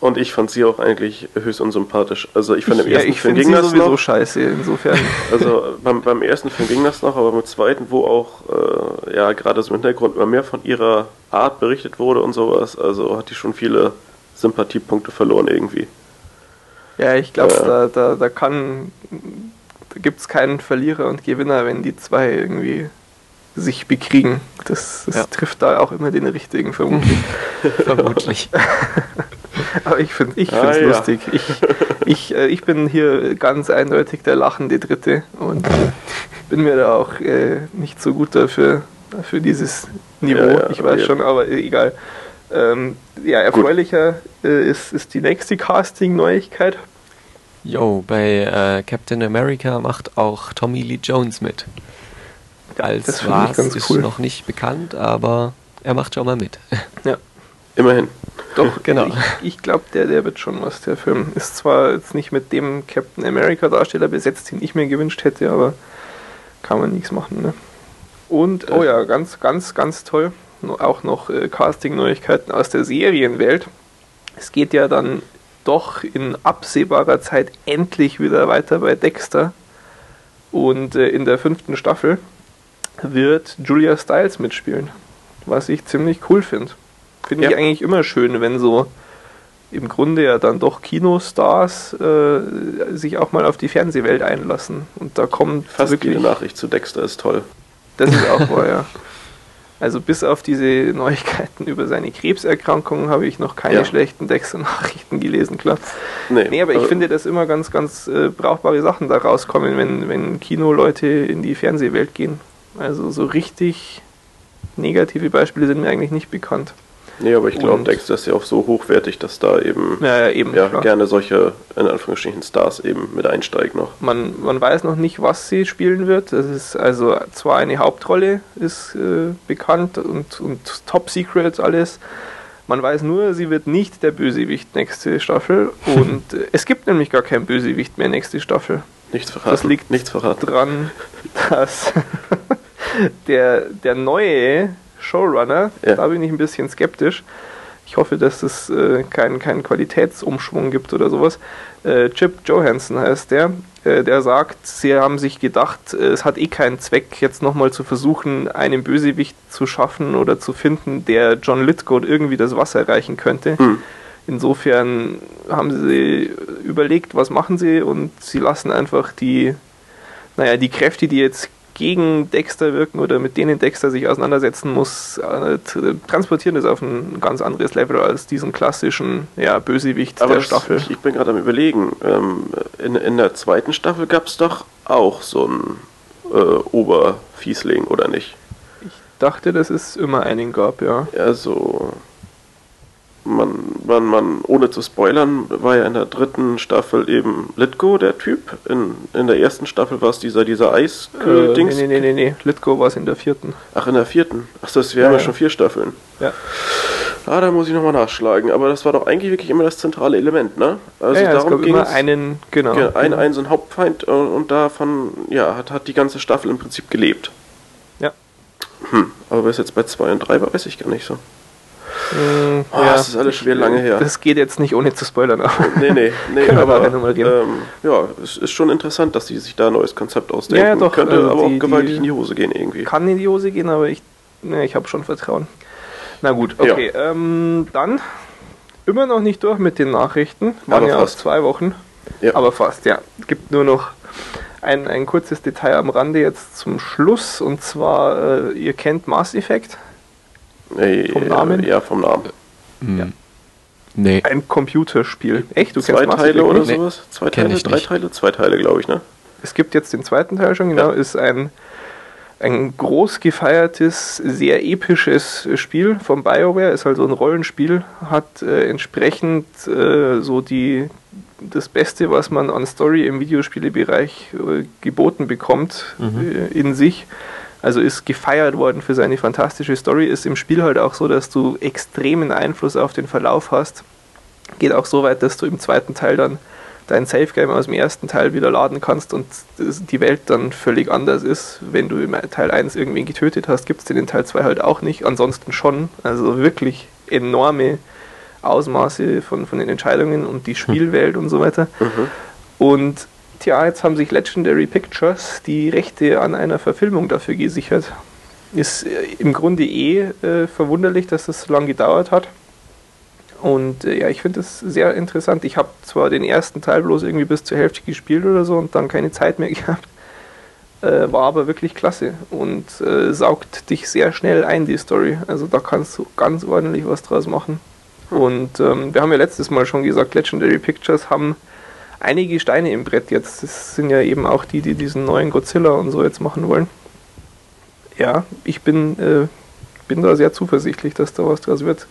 S2: Und ich fand sie auch eigentlich höchst unsympathisch. Also ich fand
S1: im ersten ja, ich Film ging das sowieso noch. scheiße, insofern.
S2: Also beim, beim ersten Film ging das noch, aber beim zweiten, wo auch äh, ja gerade so im Hintergrund immer mehr von ihrer Art berichtet wurde und sowas, also hat die schon viele Sympathiepunkte verloren irgendwie.
S1: Ja, ich glaube, äh, da, da, da kann, da gibt es keinen Verlierer und Gewinner, wenn die zwei irgendwie sich bekriegen. Das, das ja. trifft da auch immer den richtigen, vermutlich.
S3: vermutlich.
S1: Aber ich finde es ah, ja. lustig. Ich, ich, äh, ich bin hier ganz eindeutig der lachende Dritte und bin mir da auch äh, nicht so gut dafür, für dieses Niveau. Ja, ich weiß schon, aber egal. Ähm, ja, erfreulicher äh, ist, ist die nächste Casting-Neuigkeit.
S3: Jo, bei äh, Captain America macht auch Tommy Lee Jones mit. Als das was ist cool. noch nicht bekannt, aber er macht schon mal mit.
S1: Ja.
S2: Immerhin.
S1: Doch, genau. Ich, ich glaube, der, der wird schon was, der Film. Ist zwar jetzt nicht mit dem Captain America Darsteller besetzt, den ich mir gewünscht hätte, aber kann man nichts machen, ne? Und, oh ja, ganz, ganz, ganz toll auch noch äh, Casting-Neuigkeiten aus der Serienwelt. Es geht ja dann doch in absehbarer Zeit endlich wieder weiter bei Dexter. Und äh, in der fünften Staffel wird Julia Stiles mitspielen, was ich ziemlich cool finde. Finde ja. ich eigentlich immer schön, wenn so im Grunde ja dann doch Kinostars äh, sich auch mal auf die Fernsehwelt einlassen. Und da kommt
S2: fast wirklich jede Nachricht zu Dexter ist toll.
S1: Das ist auch wahr, ja. Also bis auf diese Neuigkeiten über seine Krebserkrankung habe ich noch keine ja. schlechten Dexter-Nachrichten gelesen, klar. Nee, nee aber ich finde, dass immer ganz, ganz äh, brauchbare Sachen da rauskommen, wenn, wenn Kinoleute in die Fernsehwelt gehen. Also so richtig negative Beispiele sind mir eigentlich nicht bekannt.
S2: Nee, aber ich glaube, Dexter ist ja auch so hochwertig, dass da eben,
S1: ja, ja, eben
S2: ja, gerne solche, in Anführungsstrichen, Stars eben mit einsteigen noch.
S1: Man, man weiß noch nicht, was sie spielen wird. Das ist also zwar eine Hauptrolle, ist äh, bekannt und, und Top Secret alles. Man weiß nur, sie wird nicht der Bösewicht nächste Staffel. Und äh, es gibt nämlich gar keinen Bösewicht mehr nächste Staffel.
S2: Nichts verraten.
S1: Das liegt
S2: Nichts verraten.
S1: dran, dass der, der neue Showrunner. Ja. Da bin ich ein bisschen skeptisch. Ich hoffe, dass es äh, keinen kein Qualitätsumschwung gibt oder sowas. Äh, Chip Johansson heißt der. Äh, der sagt, sie haben sich gedacht, äh, es hat eh keinen Zweck, jetzt nochmal zu versuchen, einen Bösewicht zu schaffen oder zu finden, der John Lithgow irgendwie das Wasser erreichen könnte. Mhm. Insofern haben sie überlegt, was machen sie und sie lassen einfach die, naja, die Kräfte, die jetzt gegen Dexter wirken oder mit denen Dexter sich auseinandersetzen muss, äh, transportieren das auf ein ganz anderes Level als diesen klassischen ja, Bösewicht
S2: Aber
S1: der Staffel.
S2: Ich, ich bin gerade am überlegen, ähm, in, in der zweiten Staffel gab es doch auch so einen äh, Oberfiesling, oder nicht?
S1: Ich dachte, dass es immer einen gab, ja.
S2: Ja, so man, man, man, ohne zu spoilern, war ja in der dritten Staffel eben Litgo der Typ. In, in der ersten Staffel war es dieser, dieser Eis-Dings.
S1: Äh, nee, nee, nee, nee, Litgo war es in der vierten.
S2: Ach, in der vierten. Ach, das wären ja, ja schon vier Staffeln.
S1: Ja.
S2: Ah, da muss ich nochmal nachschlagen. Aber das war doch eigentlich wirklich immer das zentrale Element, ne?
S1: Also ja, ja, darum ging es. einen, genau.
S2: Ein, ein so ein Hauptfeind und, äh, und davon, ja, hat, hat die ganze Staffel im Prinzip gelebt.
S1: Ja.
S2: Hm, aber was jetzt bei 2 und 3 war, weiß ich gar nicht so.
S1: Mm,
S2: oh, ja, das ist alles schwer lange her.
S1: Das geht jetzt nicht ohne zu spoilern.
S2: nee, nee, nee, aber ähm, ja, es ist schon interessant, dass sie sich da ein neues Konzept ausdenken.
S1: Ja, doch,
S2: Könnte also aber die, auch gewaltig in die Hose gehen irgendwie.
S1: Kann in die Hose gehen, aber ich, ne, ich habe schon Vertrauen. Na gut, okay. Ja. Ähm, dann immer noch nicht durch mit den Nachrichten. Waren aber ja fast. aus zwei Wochen. Ja. Aber fast, ja. Es gibt nur noch ein, ein kurzes Detail am Rande jetzt zum Schluss. Und zwar, äh, ihr kennt Mass Effect.
S2: Nee, vom Namen? Ja, vom Namen.
S3: Hm. Ja. Nee.
S1: Ein Computerspiel. Echt?
S2: Du Zwei Teile oder nee. sowas? Zwei Teile, drei nicht. Teile? Zwei Teile, glaube ich, ne?
S1: Es gibt jetzt den zweiten Teil schon, genau. Ja. Ist ein, ein groß gefeiertes, sehr episches Spiel von BioWare. Ist also ein Rollenspiel. Hat äh, entsprechend äh, so die das Beste, was man an Story im Videospielebereich äh, geboten bekommt, mhm. Äh, in sich. Also ist gefeiert worden für seine fantastische Story. Ist im Spiel halt auch so, dass du extremen Einfluss auf den Verlauf hast. Geht auch so weit, dass du im zweiten Teil dann dein Safe Game aus dem ersten Teil wieder laden kannst und die Welt dann völlig anders ist. Wenn du im Teil 1 irgendwen getötet hast, gibt es den in Teil 2 halt auch nicht. Ansonsten schon. Also wirklich enorme Ausmaße von, von den Entscheidungen und die Spielwelt und so weiter. Mhm. Und Tja, jetzt haben sich Legendary Pictures die Rechte an einer Verfilmung dafür gesichert. Ist äh, im Grunde eh äh, verwunderlich, dass das so lange gedauert hat. Und äh, ja, ich finde es sehr interessant. Ich habe zwar den ersten Teil bloß irgendwie bis zur Hälfte gespielt oder so und dann keine Zeit mehr gehabt. Äh, war aber wirklich klasse und äh, saugt dich sehr schnell ein, die Story. Also da kannst du ganz ordentlich was draus machen. Und ähm, wir haben ja letztes Mal schon gesagt, Legendary Pictures haben einige Steine im Brett jetzt. Das sind ja eben auch die, die diesen neuen Godzilla und so jetzt machen wollen. Ja, ich bin, äh, bin da sehr zuversichtlich, dass da was draus wird.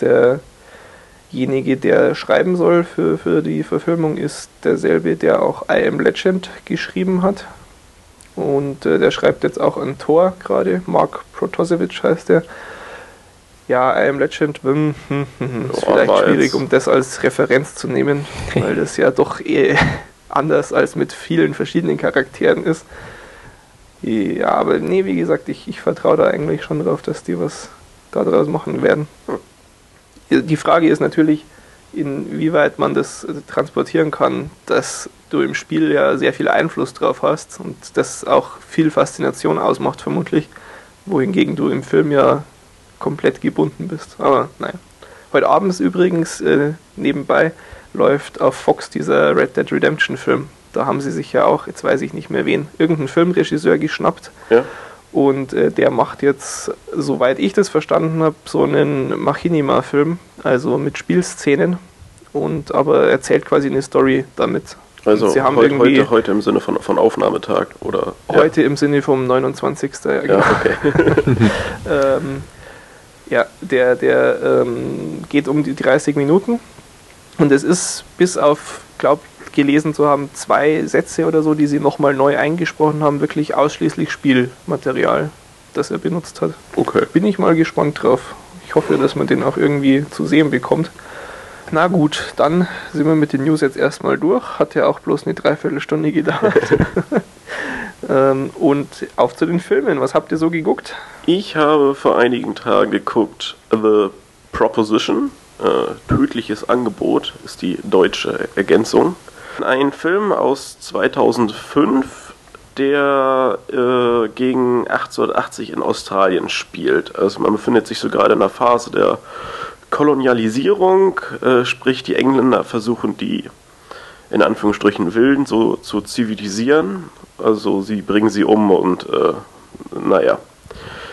S1: Derjenige, der schreiben soll für, für die Verfilmung, ist derselbe, der auch I Am Legend geschrieben hat. Und äh, der schreibt jetzt auch an Thor gerade. Mark Protosevich heißt der ja, I Am Legend hm, hm, hm, ist oh, vielleicht schwierig, um das als Referenz zu nehmen, weil das ja doch eh anders als mit vielen verschiedenen Charakteren ist. Ja, aber nee, wie gesagt, ich, ich vertraue da eigentlich schon drauf, dass die was daraus machen werden. Die Frage ist natürlich, inwieweit man das transportieren kann, dass du im Spiel ja sehr viel Einfluss drauf hast und das auch viel Faszination ausmacht, vermutlich. Wohingegen du im Film ja komplett gebunden bist. Aber naja. Heute Abend übrigens äh, nebenbei läuft auf Fox dieser Red Dead Redemption Film. Da haben sie sich ja auch, jetzt weiß ich nicht mehr wen, irgendeinen Filmregisseur geschnappt
S2: ja.
S1: Und äh, der macht jetzt, soweit ich das verstanden habe, so einen Machinima-Film, also mit Spielszenen. Und aber erzählt quasi eine Story damit.
S2: Also sie haben heute, heute, heute im Sinne von, von Aufnahmetag oder?
S1: Heute ja. im Sinne vom 29. Ja, genau. ja okay. ähm, ja, der, der ähm, geht um die 30 Minuten und es ist bis auf, glaube gelesen zu haben, zwei Sätze oder so, die sie nochmal neu eingesprochen haben, wirklich ausschließlich Spielmaterial, das er benutzt hat. Okay. Bin ich mal gespannt drauf. Ich hoffe, dass man den auch irgendwie zu sehen bekommt. Na gut, dann sind wir mit den News jetzt erstmal durch. Hat ja auch bloß eine Dreiviertelstunde gedauert. ähm, und auf zu den Filmen. Was habt ihr so geguckt?
S2: Ich habe vor einigen Tagen geguckt The Proposition. Äh, tödliches Angebot ist die deutsche Ergänzung. Ein Film aus 2005, der äh, gegen 1880 in Australien spielt. Also man befindet sich so gerade in einer Phase der Kolonialisierung, äh, sprich die Engländer versuchen die in Anführungsstrichen Wilden so zu zivilisieren. Also sie bringen sie um und äh, naja.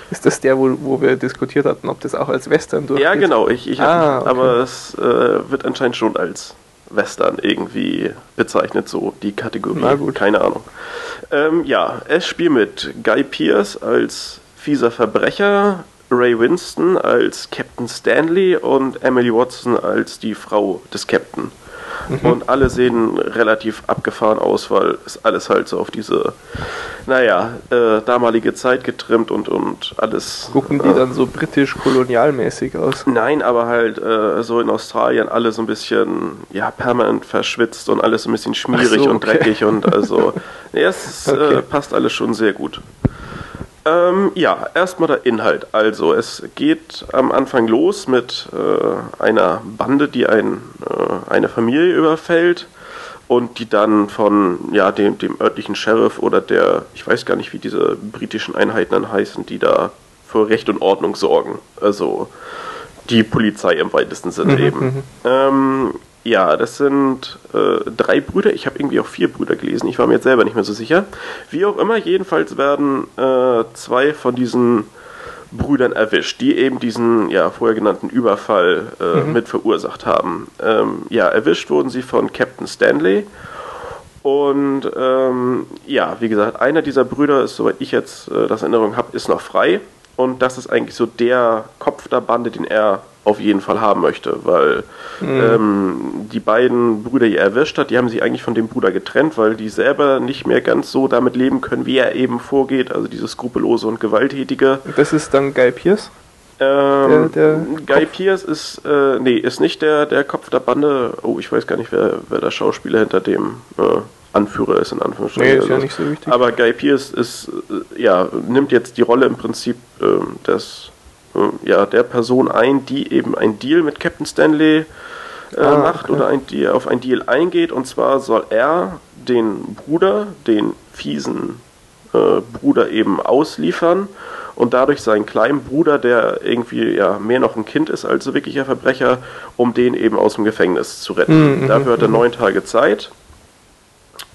S1: Ist das der, wo, wo wir diskutiert hatten, ob das auch als Western
S2: durchgeht? Ja, genau. Ich, ich ah, okay. Aber es äh, wird anscheinend schon als Western irgendwie bezeichnet, so die Kategorie. Na gut. Keine Ahnung. Ähm, ja, es spielt mit Guy Pierce als fieser Verbrecher, Ray Winston als Captain Stanley und Emily Watson als die Frau des Captain. Mhm. Und alle sehen relativ abgefahren aus, weil es alles halt so auf diese, naja, äh, damalige Zeit getrimmt und, und alles.
S1: Gucken die äh, dann so britisch-kolonialmäßig aus?
S2: Nein, aber halt äh, so in Australien alle so ein bisschen, ja, permanent verschwitzt und alles ein bisschen schmierig so, okay. und dreckig und also, ja, es okay. Äh, passt alles schon sehr gut. Ähm, ja, erstmal der Inhalt. Also, es geht am Anfang los mit äh, einer Bande, die ein, äh, eine Familie überfällt und die dann von ja, dem, dem örtlichen Sheriff oder der, ich weiß gar nicht, wie diese britischen Einheiten dann heißen, die da für Recht und Ordnung sorgen. Also die Polizei im weitesten Sinne mhm, eben. Mhm. Ähm, ja, das sind äh, drei Brüder. Ich habe irgendwie auch vier Brüder gelesen. Ich war mir jetzt selber nicht mehr so sicher. Wie auch immer, jedenfalls werden äh, zwei von diesen Brüdern erwischt, die eben diesen ja, vorher genannten Überfall äh, mhm. mit verursacht haben. Ähm, ja, erwischt wurden sie von Captain Stanley. Und ähm, ja, wie gesagt, einer dieser Brüder ist, soweit ich jetzt äh, das Erinnerung habe, ist noch frei. Und das ist eigentlich so der Kopf der Bande, den er auf jeden Fall haben möchte, weil mhm. ähm, die beiden Brüder, die er erwischt hat, die haben sich eigentlich von dem Bruder getrennt, weil die selber nicht mehr ganz so damit leben können, wie er eben vorgeht, also dieses skrupellose und gewalttätige.
S1: Das ist dann Guy Pierce?
S2: Ähm, der, der Guy Kopf? Pierce ist, äh, nee, ist nicht der, der Kopf der Bande. Oh, ich weiß gar nicht, wer, wer der Schauspieler hinter dem äh, Anführer ist, in Anführungsstrichen. Nee, ist ja nicht so wichtig. Aber Guy Pierce ist, äh, ja, nimmt jetzt die Rolle im Prinzip äh, des ja, der Person ein, die eben ein Deal mit Captain Stanley äh, ah, macht okay. oder ein, die auf ein Deal eingeht. Und zwar soll er den Bruder, den fiesen äh, Bruder eben ausliefern und dadurch seinen kleinen Bruder, der irgendwie ja mehr noch ein Kind ist als ein wirklicher Verbrecher, um den eben aus dem Gefängnis zu retten. Mhm, Dafür hat er mhm. neun Tage Zeit.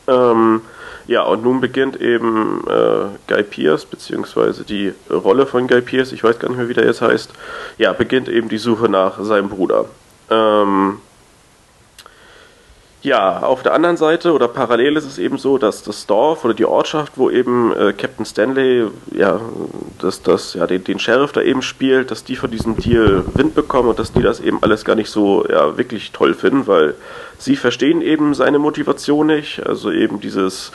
S2: Ähm, ja, und nun beginnt eben äh, Guy Pierce, beziehungsweise die Rolle von Guy Pierce, ich weiß gar nicht mehr, wie der jetzt heißt, ja, beginnt eben die Suche nach seinem Bruder. Ähm, ja, auf der anderen Seite oder parallel ist es eben so, dass das Dorf oder die Ortschaft, wo eben äh, Captain Stanley ja, dass das, ja den, den Sheriff da eben spielt, dass die von diesem Deal Wind bekommen und dass die das eben alles gar nicht so ja, wirklich toll finden, weil sie verstehen eben seine Motivation nicht. Also eben dieses,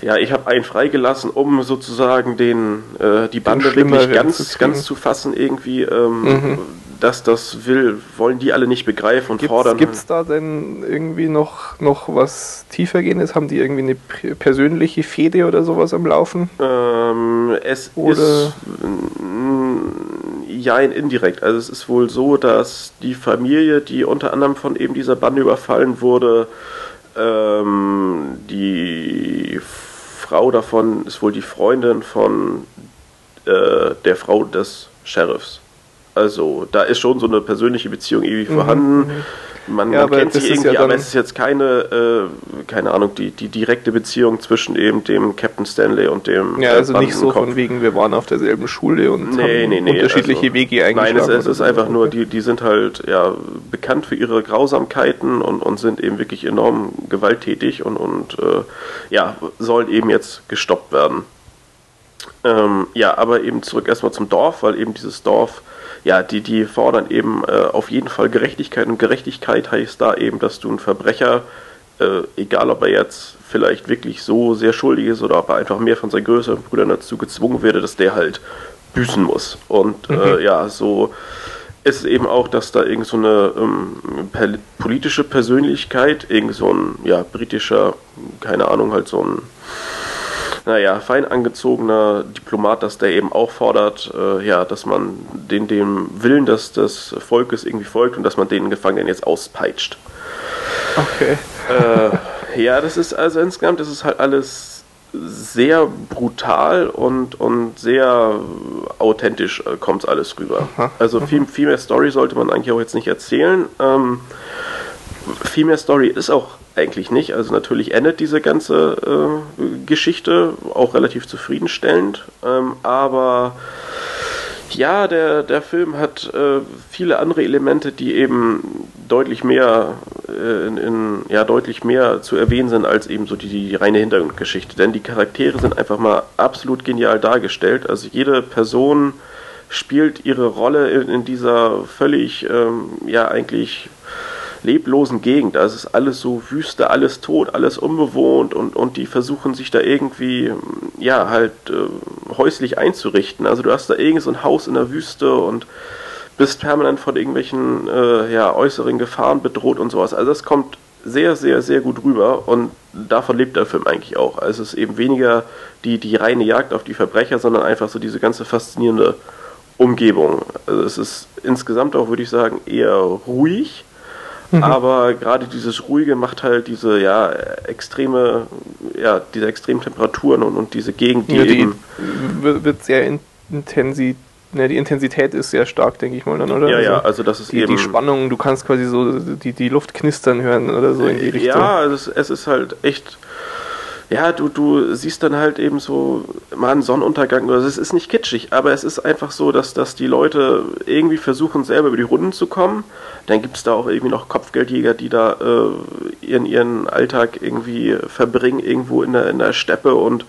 S2: ja, ich habe einen freigelassen, um sozusagen den äh, die Bande wirklich ganz, ganz zu fassen irgendwie. Ähm, mhm dass das will, wollen die alle nicht begreifen und
S1: gibt's,
S2: fordern.
S1: Gibt es da denn irgendwie noch, noch was tiefergehendes? Haben die irgendwie eine persönliche Fehde oder sowas am Laufen?
S2: Ähm, es oder? ist ja indirekt. Also es ist wohl so, dass die Familie, die unter anderem von eben dieser Bande überfallen wurde, ähm, die Frau davon ist wohl die Freundin von äh, der Frau des Sheriffs. Also da ist schon so eine persönliche Beziehung irgendwie mhm, vorhanden. Man, ja, man kennt sich irgendwie, ja aber es ist jetzt keine, äh, keine Ahnung, die, die direkte Beziehung zwischen eben dem Captain Stanley und dem.
S1: Ja, also nicht so von wegen, wir waren auf derselben Schule und nee, haben nee, nee, unterschiedliche also, Wege
S2: eingeschlagen. Nein, es, es ist einfach nur, die, die sind halt ja bekannt für ihre Grausamkeiten und, und sind eben wirklich enorm gewalttätig und, und äh, ja, sollen eben jetzt gestoppt werden. Ähm, ja, aber eben zurück erstmal zum Dorf, weil eben dieses Dorf ja, die, die fordern eben äh, auf jeden Fall Gerechtigkeit und Gerechtigkeit heißt da eben, dass du einen Verbrecher, äh, egal ob er jetzt vielleicht wirklich so sehr schuldig ist oder ob er einfach mehr von seinen größeren Brüdern dazu gezwungen werde, dass der halt büßen muss. Und äh, mhm. äh, ja, so ist es eben auch, dass da irgend so eine ähm, politische Persönlichkeit, irgend so ein ja, britischer, keine Ahnung, halt so ein naja, fein angezogener Diplomat, dass der eben auch fordert, äh, ja, dass man den, dem Willen des, des Volkes irgendwie folgt und dass man den Gefangenen jetzt auspeitscht.
S1: Okay.
S2: Äh, ja, das ist also insgesamt, das ist halt alles sehr brutal und, und sehr authentisch äh, kommt alles rüber. Aha. Also viel, viel mehr Story sollte man eigentlich auch jetzt nicht erzählen. Ähm, viel mehr Story ist auch eigentlich nicht. Also natürlich endet diese ganze äh, Geschichte auch relativ zufriedenstellend. Ähm, aber ja, der, der Film hat äh, viele andere Elemente, die eben deutlich mehr äh, in, in, ja, deutlich mehr zu erwähnen sind als eben so die, die reine Hintergrundgeschichte. Denn die Charaktere sind einfach mal absolut genial dargestellt. Also jede Person spielt ihre Rolle in, in dieser völlig, ähm, ja, eigentlich leblosen Gegend. Also es ist alles so Wüste, alles tot, alles unbewohnt und, und die versuchen sich da irgendwie, ja, halt äh, häuslich einzurichten. Also du hast da irgend so ein Haus in der Wüste und bist permanent von irgendwelchen äh, ja, äußeren Gefahren bedroht und sowas. Also das kommt sehr, sehr, sehr gut rüber und davon lebt der Film eigentlich auch. Also es ist eben weniger die, die reine Jagd auf die Verbrecher, sondern einfach so diese ganze faszinierende Umgebung. Also es ist insgesamt auch, würde ich sagen, eher ruhig, Mhm. Aber gerade dieses Ruhige macht halt diese ja extreme, ja, diese extremen Temperaturen und, und diese Gegend,
S1: die, ja, die wird sehr intensiv Ne, die Intensität ist sehr stark, denke ich mal dann, oder?
S2: Ja, ja, also, also das ist
S1: die,
S2: eben...
S1: Die Spannung, du kannst quasi so die, die Luft knistern hören oder so in die Richtung.
S2: Ja, also es, es ist halt echt ja, du, du siehst dann halt eben so mal einen Sonnenuntergang. Also es ist nicht kitschig, aber es ist einfach so, dass, dass die Leute irgendwie versuchen, selber über die Runden zu kommen. Dann gibt es da auch irgendwie noch Kopfgeldjäger, die da äh, ihren, ihren Alltag irgendwie verbringen, irgendwo in der, in der Steppe und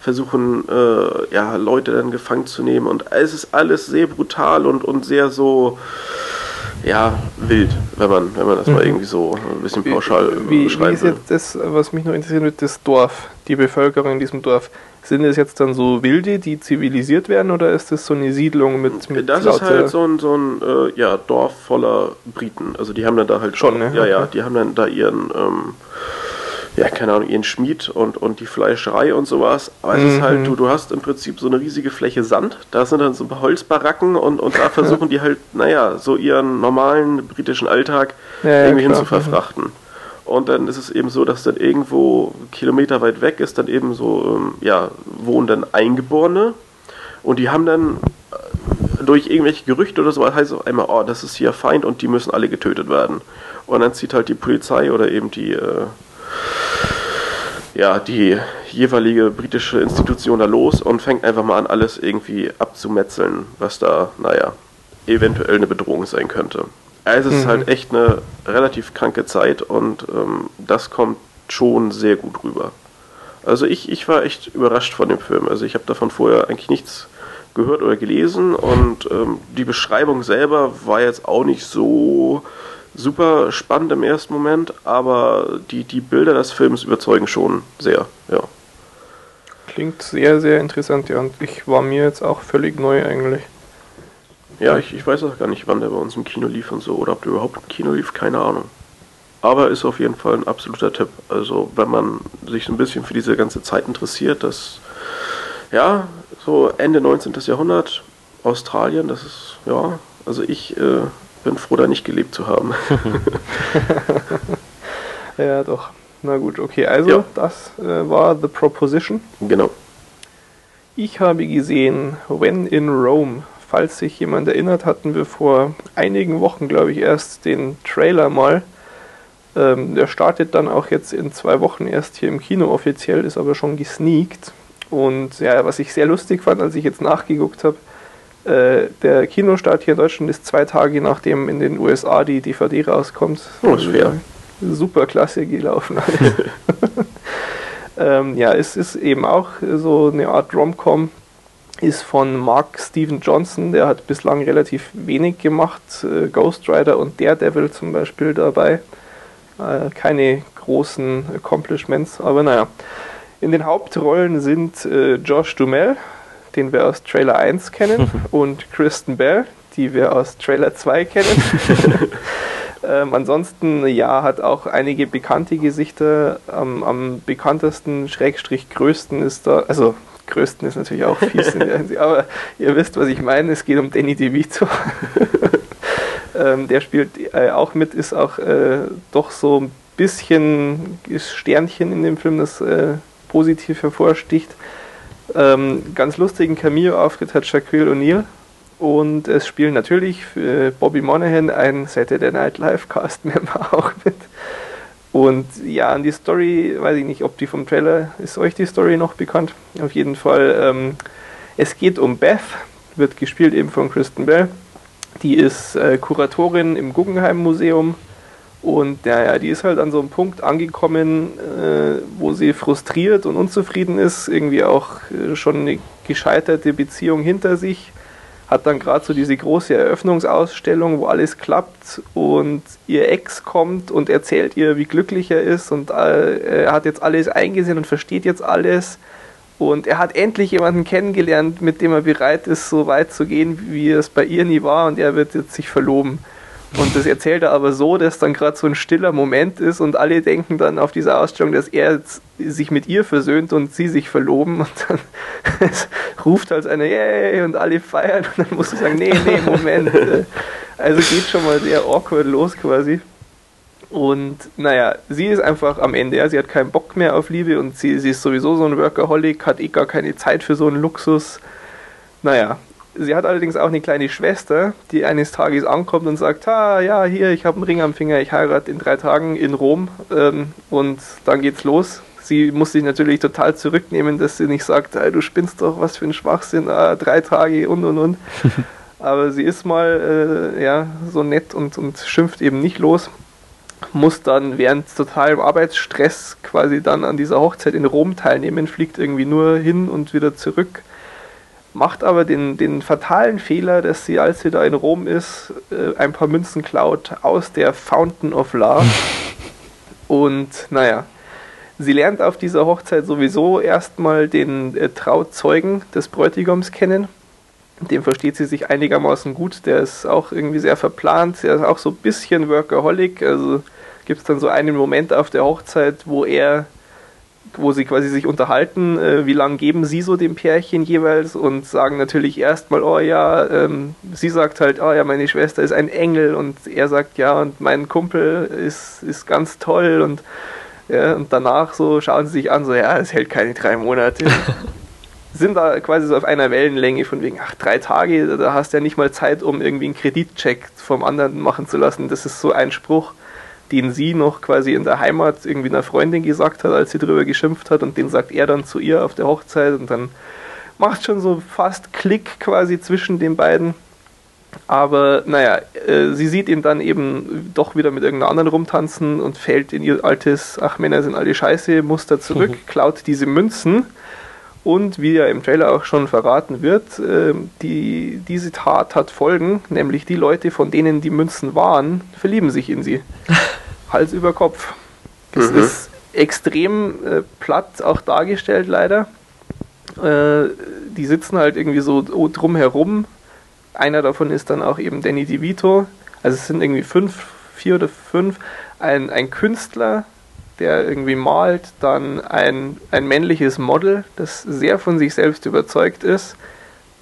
S2: versuchen, äh, ja, Leute dann gefangen zu nehmen. Und es ist alles sehr brutal und, und sehr so ja, wild, wenn man, wenn man das mhm. mal irgendwie so ein bisschen pauschal
S1: wie, beschreiben Wie ist jetzt das, was mich noch interessiert wird, das Dorf, die Bevölkerung in diesem Dorf? Sind es jetzt dann so Wilde, die zivilisiert werden oder ist das so eine Siedlung mit, mit
S2: Das ist halt so ein, so ein äh, ja, Dorf voller Briten. Also die haben dann da halt schon, ne? ja, okay. ja, die haben dann da ihren ähm, ja, keine Ahnung, ihren Schmied und, und die Fleischerei und sowas. Aber es mhm. ist halt, mhm. du, du hast im Prinzip so eine riesige Fläche Sand. Da sind dann so ein paar Holzbaracken und, und da versuchen die halt, naja, so ihren normalen britischen Alltag ja, irgendwie ja, hin zu verfrachten. Und dann ist es eben so, dass dann irgendwo Kilometer weit weg ist, dann eben so, ähm, ja, wohnen dann Eingeborene. Und die haben dann äh, durch irgendwelche Gerüchte oder so, heißt es auf einmal, oh, das ist hier Feind und die müssen alle getötet werden. Und dann zieht halt die Polizei oder eben die, äh, ja, die jeweilige britische Institution da los und fängt einfach mal an, alles irgendwie abzumetzeln, was da, naja, eventuell eine Bedrohung sein könnte. Also es ist halt mhm. echt eine relativ kranke Zeit und ähm, das kommt schon sehr gut rüber. Also ich, ich war echt überrascht von dem Film. Also ich habe davon vorher eigentlich nichts gehört oder gelesen und ähm, die Beschreibung selber war jetzt auch nicht so super spannend im ersten Moment, aber die, die Bilder des Films überzeugen schon sehr, ja.
S1: Klingt sehr, sehr interessant, ja. Und ich war mir jetzt auch völlig neu eigentlich.
S2: Ja, ich, ich weiß auch gar nicht, wann der bei uns im Kino lief und so, oder ob der überhaupt im Kino lief, keine Ahnung. Aber ist auf jeden Fall ein absoluter Tipp. Also, wenn man sich ein bisschen für diese ganze Zeit interessiert, das, ja, so Ende 19. Jahrhundert, Australien, das ist, ja, also ich äh, bin froh, da nicht gelebt zu haben.
S1: ja, doch. Na gut, okay. Also, ja. das äh, war The Proposition.
S2: Genau.
S1: Ich habe gesehen When in Rome. Falls sich jemand erinnert, hatten wir vor einigen Wochen, glaube ich, erst den Trailer mal Ähm, der startet dann auch jetzt in zwei Wochen erst hier im Kino offiziell, ist aber schon gesneakt. Und ja, was ich sehr lustig fand, als ich jetzt nachgeguckt habe, äh, der Kinostart hier in Deutschland ist zwei Tage nachdem in den USA die DVD rauskommt.
S2: Oh, ist fair.
S1: Super klasse gelaufen alles. ähm, ja, es ist eben auch so eine Art Rom-Com, ist von Mark Steven Johnson, der hat bislang relativ wenig gemacht, äh, Ghost Rider und Daredevil zum Beispiel dabei. Äh, keine großen Accomplishments, aber naja. In den Hauptrollen sind äh, Josh Dumel, den wir aus Trailer 1 kennen, und Kristen Bell, die wir aus Trailer 2 kennen. ähm, ansonsten, ja, hat auch einige bekannte Gesichter. Am, am bekanntesten, Schrägstrich größten ist da, also größten ist natürlich auch fies, aber ihr wisst, was ich meine. Es geht um Danny DeVito. ähm, der spielt äh, auch mit, ist auch äh, doch so ein bisschen Sternchen in dem Film, das äh, positiv hervorsticht. Ähm, ganz lustigen Cameo-Auftritt hat Shaquille O'Neal und es spielen natürlich äh, Bobby Monahan, ein Saturday Night Live Cast-Member auch mit. Und ja, an die Story, weiß ich nicht, ob die vom Trailer, ist euch die Story noch bekannt? Auf jeden Fall, ähm, es geht um Beth, wird gespielt eben von Kristen Bell. Die ist äh, Kuratorin im Guggenheim Museum und ja, die ist halt an so einem Punkt angekommen, äh, wo sie frustriert und unzufrieden ist, irgendwie auch äh, schon eine gescheiterte Beziehung hinter sich hat dann gerade so diese große Eröffnungsausstellung, wo alles klappt und ihr Ex kommt und erzählt ihr, wie glücklich er ist und äh, er hat jetzt alles eingesehen und versteht jetzt alles und er hat endlich jemanden kennengelernt, mit dem er bereit ist, so weit zu gehen, wie es bei ihr nie war und er wird jetzt sich verloben. Und das erzählt er aber so, dass dann gerade so ein stiller Moment ist und alle denken dann auf dieser Ausstellung, dass er sich mit ihr versöhnt und sie sich verloben und dann ruft halt einer Yay und alle feiern und dann muss du sagen, nee, nee, Moment. Also geht schon mal sehr awkward los quasi. Und naja, sie ist einfach am Ende, ja, sie hat keinen Bock mehr auf Liebe und sie, sie ist sowieso so ein Workaholic, hat eh gar keine Zeit für so einen Luxus. Naja, Sie hat allerdings auch eine kleine Schwester, die eines Tages ankommt und sagt, ah ja, hier, ich habe einen Ring am Finger, ich heirate in drei Tagen in Rom ähm, und dann geht's los. Sie muss sich natürlich total zurücknehmen, dass sie nicht sagt, du spinnst doch, was für ein Schwachsinn, ah, drei Tage und und und. Aber sie ist mal äh, ja, so nett und, und schimpft eben nicht los. Muss dann während totalem Arbeitsstress quasi dann an dieser Hochzeit in Rom teilnehmen, fliegt irgendwie nur hin und wieder zurück macht aber den, den fatalen Fehler, dass sie, als sie da in Rom ist, äh, ein paar Münzen klaut aus der Fountain of Love. Und naja, sie lernt auf dieser Hochzeit sowieso erstmal den äh, Trauzeugen des Bräutigams kennen. Dem versteht sie sich einigermaßen gut. Der ist auch irgendwie sehr verplant. Der ist auch so ein bisschen Workaholic. Also gibt es dann so einen Moment auf der Hochzeit, wo er wo sie quasi sich unterhalten, äh, wie lange geben sie so dem Pärchen jeweils und sagen natürlich erstmal, oh ja, ähm, sie sagt halt, oh ja, meine Schwester ist ein Engel und er sagt ja und mein Kumpel ist, ist ganz toll und ja, und danach so schauen sie sich an, so ja, es hält keine drei Monate. sind da quasi so auf einer Wellenlänge von wegen, ach, drei Tage, da hast du ja nicht mal Zeit, um irgendwie einen Kreditcheck vom anderen machen zu lassen. Das ist so ein Spruch den sie noch quasi in der Heimat irgendwie einer Freundin gesagt hat, als sie drüber geschimpft hat und den sagt er dann zu ihr auf der Hochzeit und dann macht schon so fast Klick quasi zwischen den beiden. Aber naja, äh, sie sieht ihn dann eben doch wieder mit irgendeiner anderen rumtanzen und fällt in ihr altes, ach Männer sind alle scheiße, Muster zurück, klaut diese Münzen und wie ja im Trailer auch schon verraten wird, äh, die, diese Tat hat Folgen, nämlich die Leute, von denen die Münzen waren, verlieben sich in sie. Hals über Kopf. Das mhm. ist extrem äh, platt auch dargestellt, leider. Äh, die sitzen halt irgendwie so drumherum. Einer davon ist dann auch eben Danny DeVito. Also es sind irgendwie fünf, vier oder fünf. Ein, ein Künstler, der irgendwie malt, dann ein, ein männliches Model, das sehr von sich selbst überzeugt ist,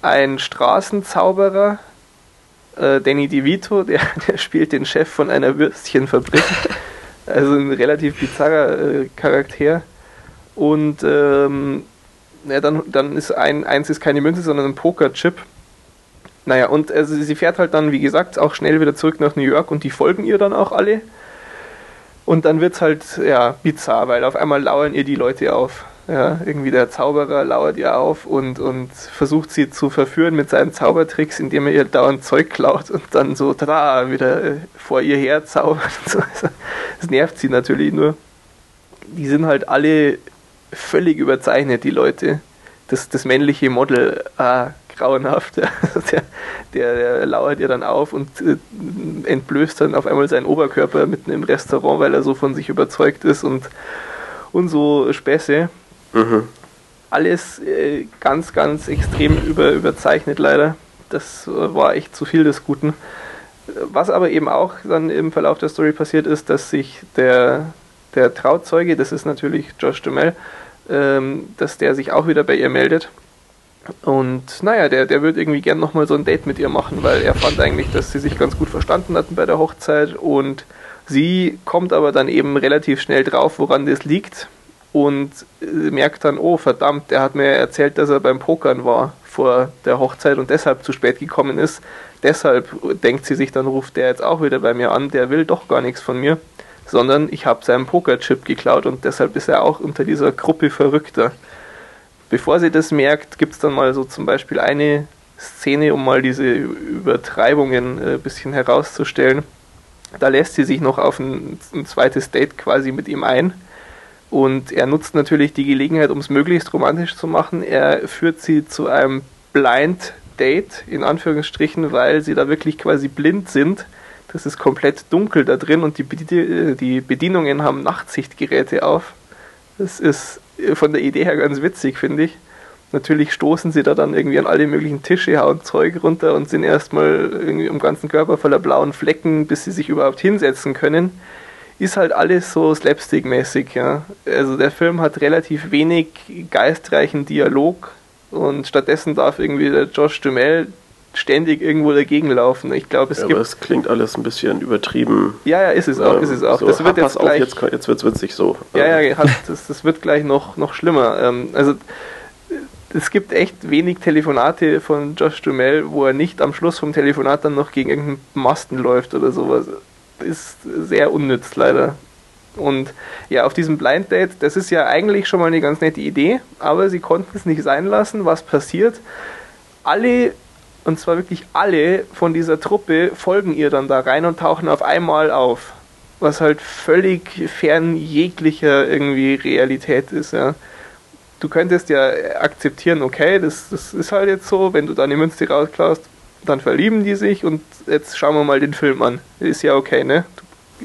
S1: ein Straßenzauberer, äh, Danny DeVito, der, der spielt den Chef von einer Würstchenfabrik, also ein relativ bizarrer äh, Charakter. Und ähm, ja, dann, dann ist ein, eins ist keine Münze, sondern ein Pokerchip. Naja, und also sie fährt halt dann, wie gesagt, auch schnell wieder zurück nach New York und die folgen ihr dann auch alle Und dann wird es halt ja, bizarr, weil auf einmal lauern ihr die Leute auf. Ja, irgendwie der Zauberer lauert ihr auf und, und versucht sie zu verführen mit seinen Zaubertricks, indem er ihr dauernd Zeug klaut und dann so tada, wieder äh, vor ihr her zaubert. Das nervt sie natürlich nur. Die sind halt alle völlig überzeichnet, die Leute. Das, das männliche Model, ah, grauenhaft. der, der, der lauert ihr dann auf und äh, entblößt dann auf einmal seinen Oberkörper mitten im Restaurant, weil er so von sich überzeugt ist und, und so Späße. Mhm. Alles äh, ganz, ganz extrem über, überzeichnet leider. Das war echt zu viel des Guten. Was aber eben auch dann im Verlauf der Story passiert ist, dass sich der, der Trauzeuge, das ist natürlich Josh Duhamel, ähm, dass der sich auch wieder bei ihr meldet und naja, der, der würde irgendwie gern nochmal so ein Date mit ihr machen, weil er fand eigentlich, dass sie sich ganz gut verstanden hatten bei der Hochzeit und sie kommt aber dann eben relativ schnell drauf, woran das liegt und merkt dann, oh verdammt, der hat mir erzählt, dass er beim Pokern war vor der Hochzeit und deshalb zu spät gekommen ist. Deshalb denkt sie sich dann, ruft der jetzt auch wieder bei mir an, der will doch gar nichts von mir, sondern ich habe seinen Pokerchip geklaut und deshalb ist er auch unter dieser Gruppe Verrückter. Bevor sie das merkt, gibt es dann mal so zum Beispiel eine Szene, um mal diese Übertreibungen ein äh, bisschen herauszustellen. Da lässt sie sich noch auf ein, ein zweites Date quasi mit ihm ein. Und er nutzt natürlich die Gelegenheit, um es möglichst romantisch zu machen. Er führt sie zu einem Blind Date, in Anführungsstrichen, weil sie da wirklich quasi blind sind. Das ist komplett dunkel da drin und die, Bedienungen haben Nachtsichtgeräte auf. Das ist von der Idee her ganz witzig, finde ich. Natürlich stoßen sie da dann irgendwie an alle möglichen Tische, hauen Zeug runter und sind erstmal irgendwie am ganzen Körper voller blauen Flecken, bis sie sich überhaupt hinsetzen können. Ist halt alles so slapstick-mäßig, ja. Also der Film hat relativ wenig geistreichen Dialog und stattdessen darf irgendwie der Josh Duhamel ständig irgendwo dagegen laufen. Ich glaube, es ja, gibt. Aber
S2: es klingt alles ein bisschen übertrieben.
S1: Ja, ja, ist es auch, ist es auch.
S2: So, das wird jetzt gleich. Auf, jetzt, jetzt wird es witzig so.
S1: Ja, ja, hat, das, das wird gleich noch, noch schlimmer. Ähm, also es gibt echt wenig Telefonate von Josh Dumel, wo er nicht am Schluss vom Telefonat dann noch gegen irgendeinen Masten läuft oder sowas. Ist sehr unnütz leider. Und ja, auf diesem Blind Date, das ist ja eigentlich schon mal eine ganz nette Idee, aber sie konnten es nicht sein lassen. Was passiert? Alle und zwar wirklich alle von dieser Truppe folgen ihr dann da rein und tauchen auf einmal auf. Was halt völlig fern jeglicher irgendwie Realität ist, ja. Du könntest ja akzeptieren, okay, das, das ist halt jetzt so, wenn du da eine Münze rausklaust, dann verlieben die sich und jetzt schauen wir mal den Film an. Ist ja okay, ne?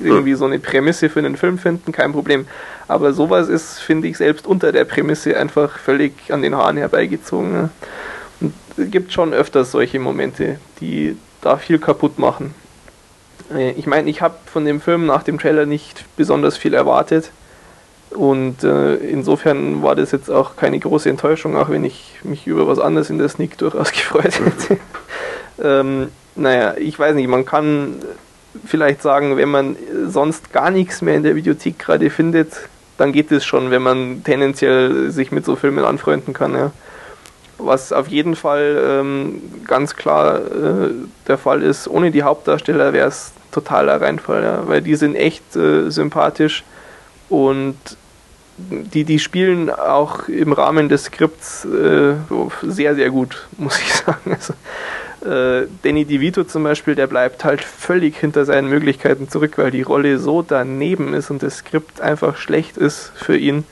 S1: Irgendwie so eine Prämisse für einen Film finden, kein Problem. Aber sowas ist, finde ich, selbst unter der Prämisse einfach völlig an den Haaren herbeigezogen. Ne? Gibt schon öfters solche Momente, die da viel kaputt machen. Äh, ich meine, ich habe von dem Film nach dem Trailer nicht besonders viel erwartet. Und äh, insofern war das jetzt auch keine große Enttäuschung, auch wenn ich mich über was anderes in der Sneak durchaus gefreut hätte. ähm, naja, ich weiß nicht, man kann vielleicht sagen, wenn man sonst gar nichts mehr in der Videothek gerade findet, dann geht es schon, wenn man tendenziell sich mit so Filmen anfreunden kann. Ja. Was auf jeden Fall ähm, ganz klar äh, der Fall ist, ohne die Hauptdarsteller wäre es totaler Reinfall, ja, weil die sind echt äh, sympathisch und die, die spielen auch im Rahmen des Skripts äh, sehr, sehr gut, muss ich sagen. Also, äh, Danny DeVito zum Beispiel, der bleibt halt völlig hinter seinen Möglichkeiten zurück, weil die Rolle so daneben ist und das Skript einfach schlecht ist für ihn.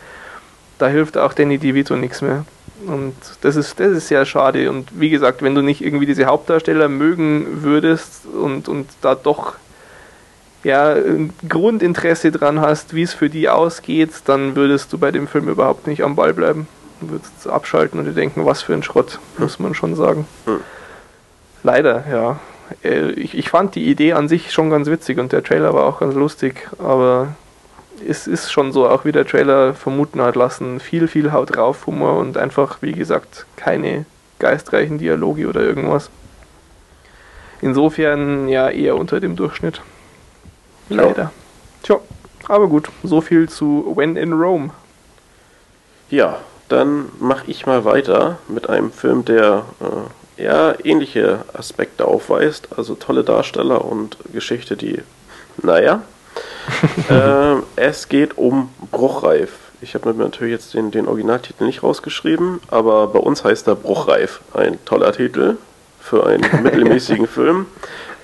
S1: Da hilft auch Danny DeVito nichts mehr. Und das ist, das ist sehr schade. Und wie gesagt, wenn du nicht irgendwie diese Hauptdarsteller mögen würdest und, und da doch ja, ein Grundinteresse dran hast, wie es für die ausgeht, dann würdest du bei dem Film überhaupt nicht am Ball bleiben. Du würdest abschalten und dir denken, was für ein Schrott, muss man schon sagen. Hm. Leider, ja. Äh, ich, ich fand die Idee an sich schon ganz witzig und der Trailer war auch ganz lustig, aber es ist schon so, auch wie der Trailer vermuten hat lassen, viel, viel Haut drauf Humor und einfach, wie gesagt, keine geistreichen Dialoge oder irgendwas. Insofern ja eher unter dem Durchschnitt. Leider. Tja, aber gut, so viel zu When in Rome.
S2: Ja, dann mache ich mal weiter mit einem Film, der äh, ja ähnliche Aspekte aufweist, also tolle Darsteller und Geschichte, die, naja, äh, es geht um Bruchreif. Ich habe mir natürlich jetzt den, den Originaltitel nicht rausgeschrieben, aber bei uns heißt er Bruchreif. Ein toller Titel für einen mittelmäßigen Film.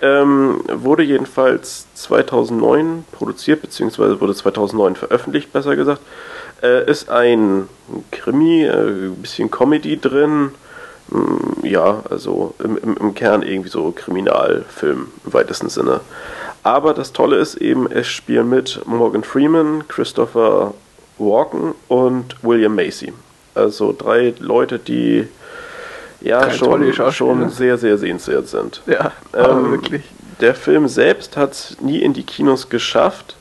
S2: Ähm, wurde jedenfalls 2009 produziert, beziehungsweise wurde 2009 veröffentlicht, besser gesagt. Äh, ist ein Krimi, äh, bisschen Comedy drin. Mm, ja, also im, im, im Kern irgendwie so Kriminalfilm im weitesten Sinne. Aber das Tolle ist eben, es spielen mit Morgan Freeman, Christopher Walken und William Macy. Also drei Leute, die ja schon, schon sehr, sehr sehenswert sind.
S1: Ja, ähm, wirklich.
S2: Der Film selbst hat es nie in die Kinos geschafft,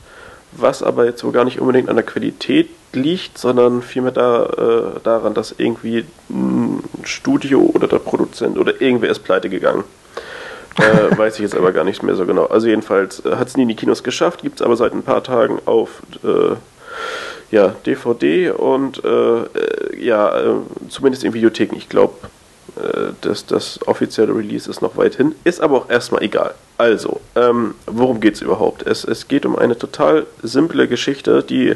S2: was aber jetzt wohl gar nicht unbedingt an der Qualität liegt, sondern vielmehr da, äh, daran, dass irgendwie ein Studio oder der Produzent oder irgendwer ist pleite gegangen. Äh, weiß ich jetzt aber gar nicht mehr so genau. Also jedenfalls äh, hat es nie in die Kinos geschafft, gibt es aber seit ein paar Tagen auf äh, ja, DVD und äh, äh, ja, zumindest in Videotheken. Ich glaube, äh, das, das offizielle Release ist noch weit hin, ist aber auch erstmal egal. Also, ähm, worum geht es überhaupt? Es geht um eine total simple Geschichte, die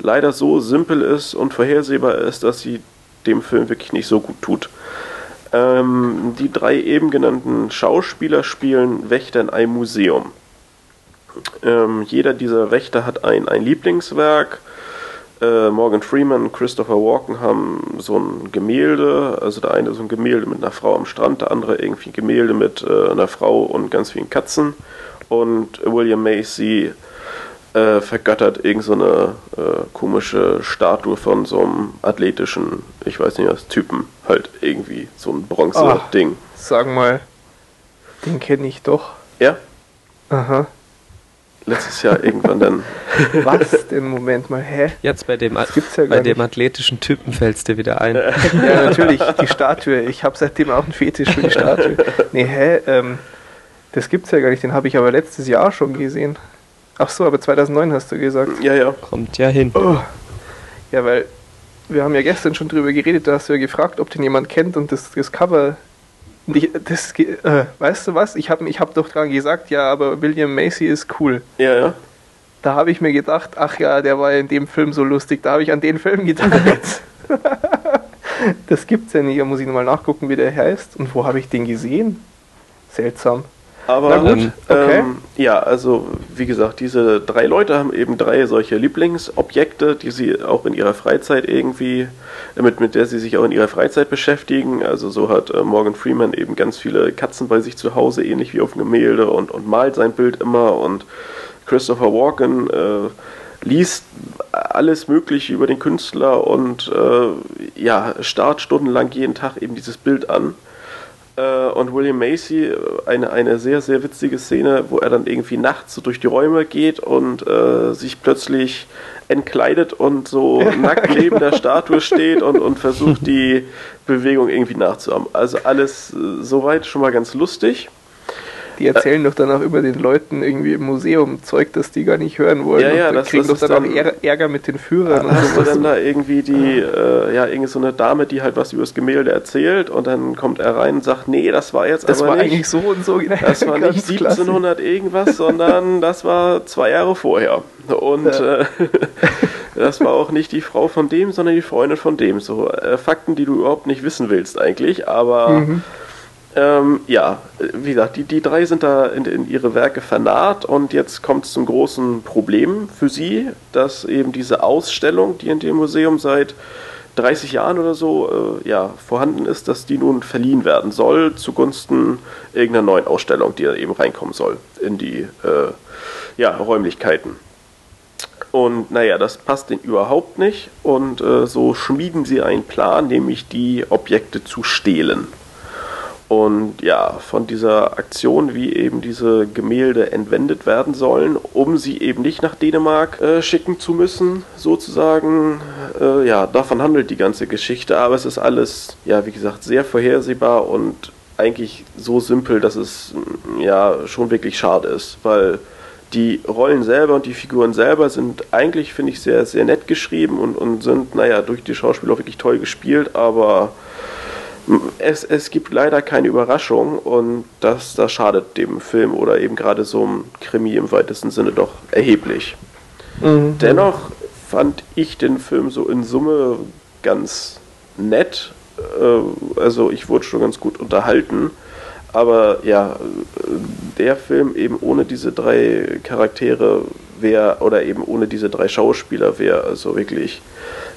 S2: leider so simpel ist und vorhersehbar ist, dass sie dem Film wirklich nicht so gut tut. Ähm, die drei eben genannten Schauspieler spielen Wächter in einem Museum. Ähm, jeder dieser Wächter hat ein, ein Lieblingswerk äh, Morgan Freeman und Christopher Walken haben so ein Gemälde, also der eine so ein Gemälde mit einer Frau am Strand, der andere irgendwie ein Gemälde mit äh, einer Frau und ganz vielen Katzen. Und William Macy äh, vergöttert irgendeine so äh, komische Statue von so einem athletischen, ich weiß nicht was, Typen. Halt irgendwie so ein Bronze-Ding.
S1: Ah, sag mal, den kenne ich doch.
S2: Ja?
S1: Aha
S2: letztes Jahr irgendwann dann.
S1: Was denn? Moment mal, hä?
S3: Jetzt bei dem, das gibt's ja bei dem athletischen Typen fällst dir wieder ein.
S1: ja, natürlich, die Statue. Ich habe seitdem auch einen Fetisch für die Statue. Nee, hä? Ähm, das gibt's ja gar nicht. Den habe ich aber letztes Jahr schon gesehen. Ach so, aber 2009 hast du gesagt.
S2: Ja, ja.
S3: Kommt ja hin.
S1: Oh. Ja, weil wir haben ja gestern schon drüber geredet, da hast du ja gefragt, ob den jemand kennt und das, das Cover ich, das, äh, weißt du was? Ich habe ich hab doch dran gesagt, ja, aber William Macy ist cool.
S2: Ja, ja.
S1: Da habe ich mir gedacht, ach ja, der war in dem Film so lustig. Da habe ich an den Film gedacht. das gibt's ja nicht. Da muss ich nochmal nachgucken, wie der heißt. Und wo habe ich den gesehen? Seltsam.
S2: Aber gut, ähm, okay. ja, also wie gesagt, diese drei Leute haben eben drei solche Lieblingsobjekte, die sie auch in ihrer Freizeit irgendwie, mit, mit der sie sich auch in ihrer Freizeit beschäftigen. Also so hat äh, Morgan Freeman eben ganz viele Katzen bei sich zu Hause, ähnlich wie auf dem Gemälde und, und malt sein Bild immer und Christopher Walken äh, liest alles Mögliche über den Künstler und äh, ja, starrt stundenlang jeden Tag eben dieses Bild an äh, und William Macy äh, eine, eine sehr, sehr witzige Szene, wo er dann irgendwie nachts so durch die Räume geht und äh, sich plötzlich entkleidet und so nackt neben der Statue steht und, und versucht die Bewegung irgendwie nachzuahmen. Also alles äh, soweit schon mal ganz lustig.
S1: Die erzählen doch dann auch über den Leuten irgendwie im Museum Zeug, das die gar nicht hören wollen.
S2: Ja, ja, und
S1: das kriegen doch dann, dann auch Ärger mit den Führern.
S2: Dann hast du dann da irgendwie die, äh, ja, irgendwie so eine Dame, die halt was über das Gemälde erzählt und dann kommt er rein und sagt, nee, das war jetzt
S1: das
S2: aber
S1: war
S2: nicht,
S1: eigentlich so und so.
S2: Das war nicht 1700 klassisch. irgendwas, sondern das war zwei Jahre vorher. Und ja. äh, das war auch nicht die Frau von dem, sondern die Freundin von dem. So äh, Fakten, die du überhaupt nicht wissen willst eigentlich, aber mhm. Ähm, ja, wie gesagt, die, die drei sind da in, in ihre Werke vernarrt und jetzt kommt es zum großen Problem für sie, dass eben diese Ausstellung, die in dem Museum seit 30 Jahren oder so äh, ja, vorhanden ist, dass die nun verliehen werden soll zugunsten irgendeiner neuen Ausstellung, die eben reinkommen soll in die äh, ja, Räumlichkeiten. Und naja, das passt ihnen überhaupt nicht und äh, so schmieden sie einen Plan, nämlich die Objekte zu stehlen. Und ja, von dieser Aktion, wie eben diese Gemälde entwendet werden sollen, um sie eben nicht nach Dänemark äh, schicken zu müssen, sozusagen. Äh, ja, davon handelt die ganze Geschichte. Aber es ist alles, ja, wie gesagt, sehr vorhersehbar und eigentlich so simpel, dass es mm, ja schon wirklich schade ist, weil die Rollen selber und die Figuren selber sind eigentlich, finde ich, sehr, sehr nett geschrieben und, und sind, naja, durch die Schauspieler auch wirklich toll gespielt, aber es, es gibt leider keine Überraschung und das, das schadet dem Film oder eben gerade so einem Krimi im weitesten Sinne doch erheblich. Mhm. Dennoch fand ich den Film so in Summe ganz nett. Äh, also ich wurde schon ganz gut unterhalten. Aber ja, der Film eben ohne diese drei Charaktere wäre, oder eben ohne diese drei Schauspieler wäre also wirklich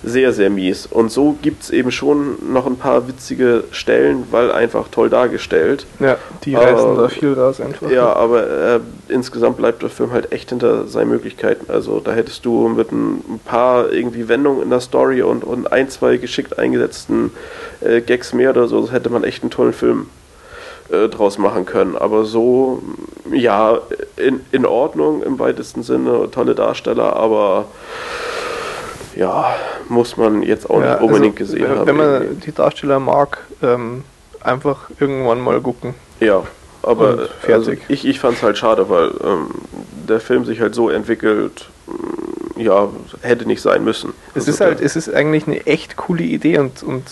S2: sehr, sehr mies. Und so gibt es eben schon noch ein paar witzige Stellen, weil einfach toll dargestellt.
S1: Ja, die reißen da viel raus einfach.
S2: Ja, aber äh, insgesamt bleibt der Film halt echt hinter seinen Möglichkeiten. Also da hättest du mit ein paar irgendwie Wendungen in der Story und, und ein, zwei geschickt eingesetzten äh, Gags mehr oder so, hätte man echt einen tollen Film äh, draus machen können. Aber so, ja, in, in Ordnung im weitesten Sinne, tolle Darsteller, aber ja, muss man jetzt auch ja, nicht unbedingt also, gesehen
S1: wenn,
S2: haben.
S1: Wenn man irgendwie. die Darsteller mag, ähm, einfach irgendwann mal gucken.
S2: Ja, aber also ich, ich fand es halt schade, weil ähm, der Film sich halt so entwickelt, mm, ja, hätte nicht sein müssen.
S1: Es also ist halt, es ist eigentlich eine echt coole Idee und, und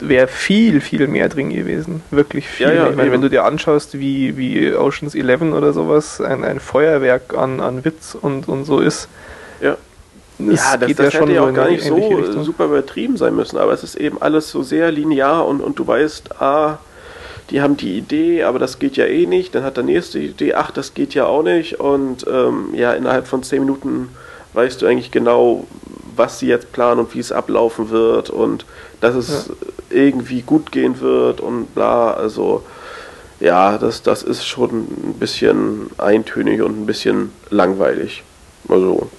S1: wäre viel, viel mehr drin gewesen. Wirklich viel. Ja, ja, ich meine, wenn du dir anschaust, wie, wie Oceans 11 oder sowas ein, ein Feuerwerk an, an Witz und, und so ist,
S2: ja. Das ja, das, das ja hätte ja auch gar nicht so Richtung. super übertrieben sein müssen, aber es ist eben alles so sehr linear und, und du weißt, ah, die haben die Idee, aber das geht ja eh nicht. Dann hat der nächste die Idee, ach, das geht ja auch nicht. Und ähm, ja, innerhalb von zehn Minuten weißt du eigentlich genau, was sie jetzt planen und wie es ablaufen wird und dass es ja. irgendwie gut gehen wird und bla. Also ja, das, das ist schon ein bisschen eintönig und ein bisschen langweilig. Also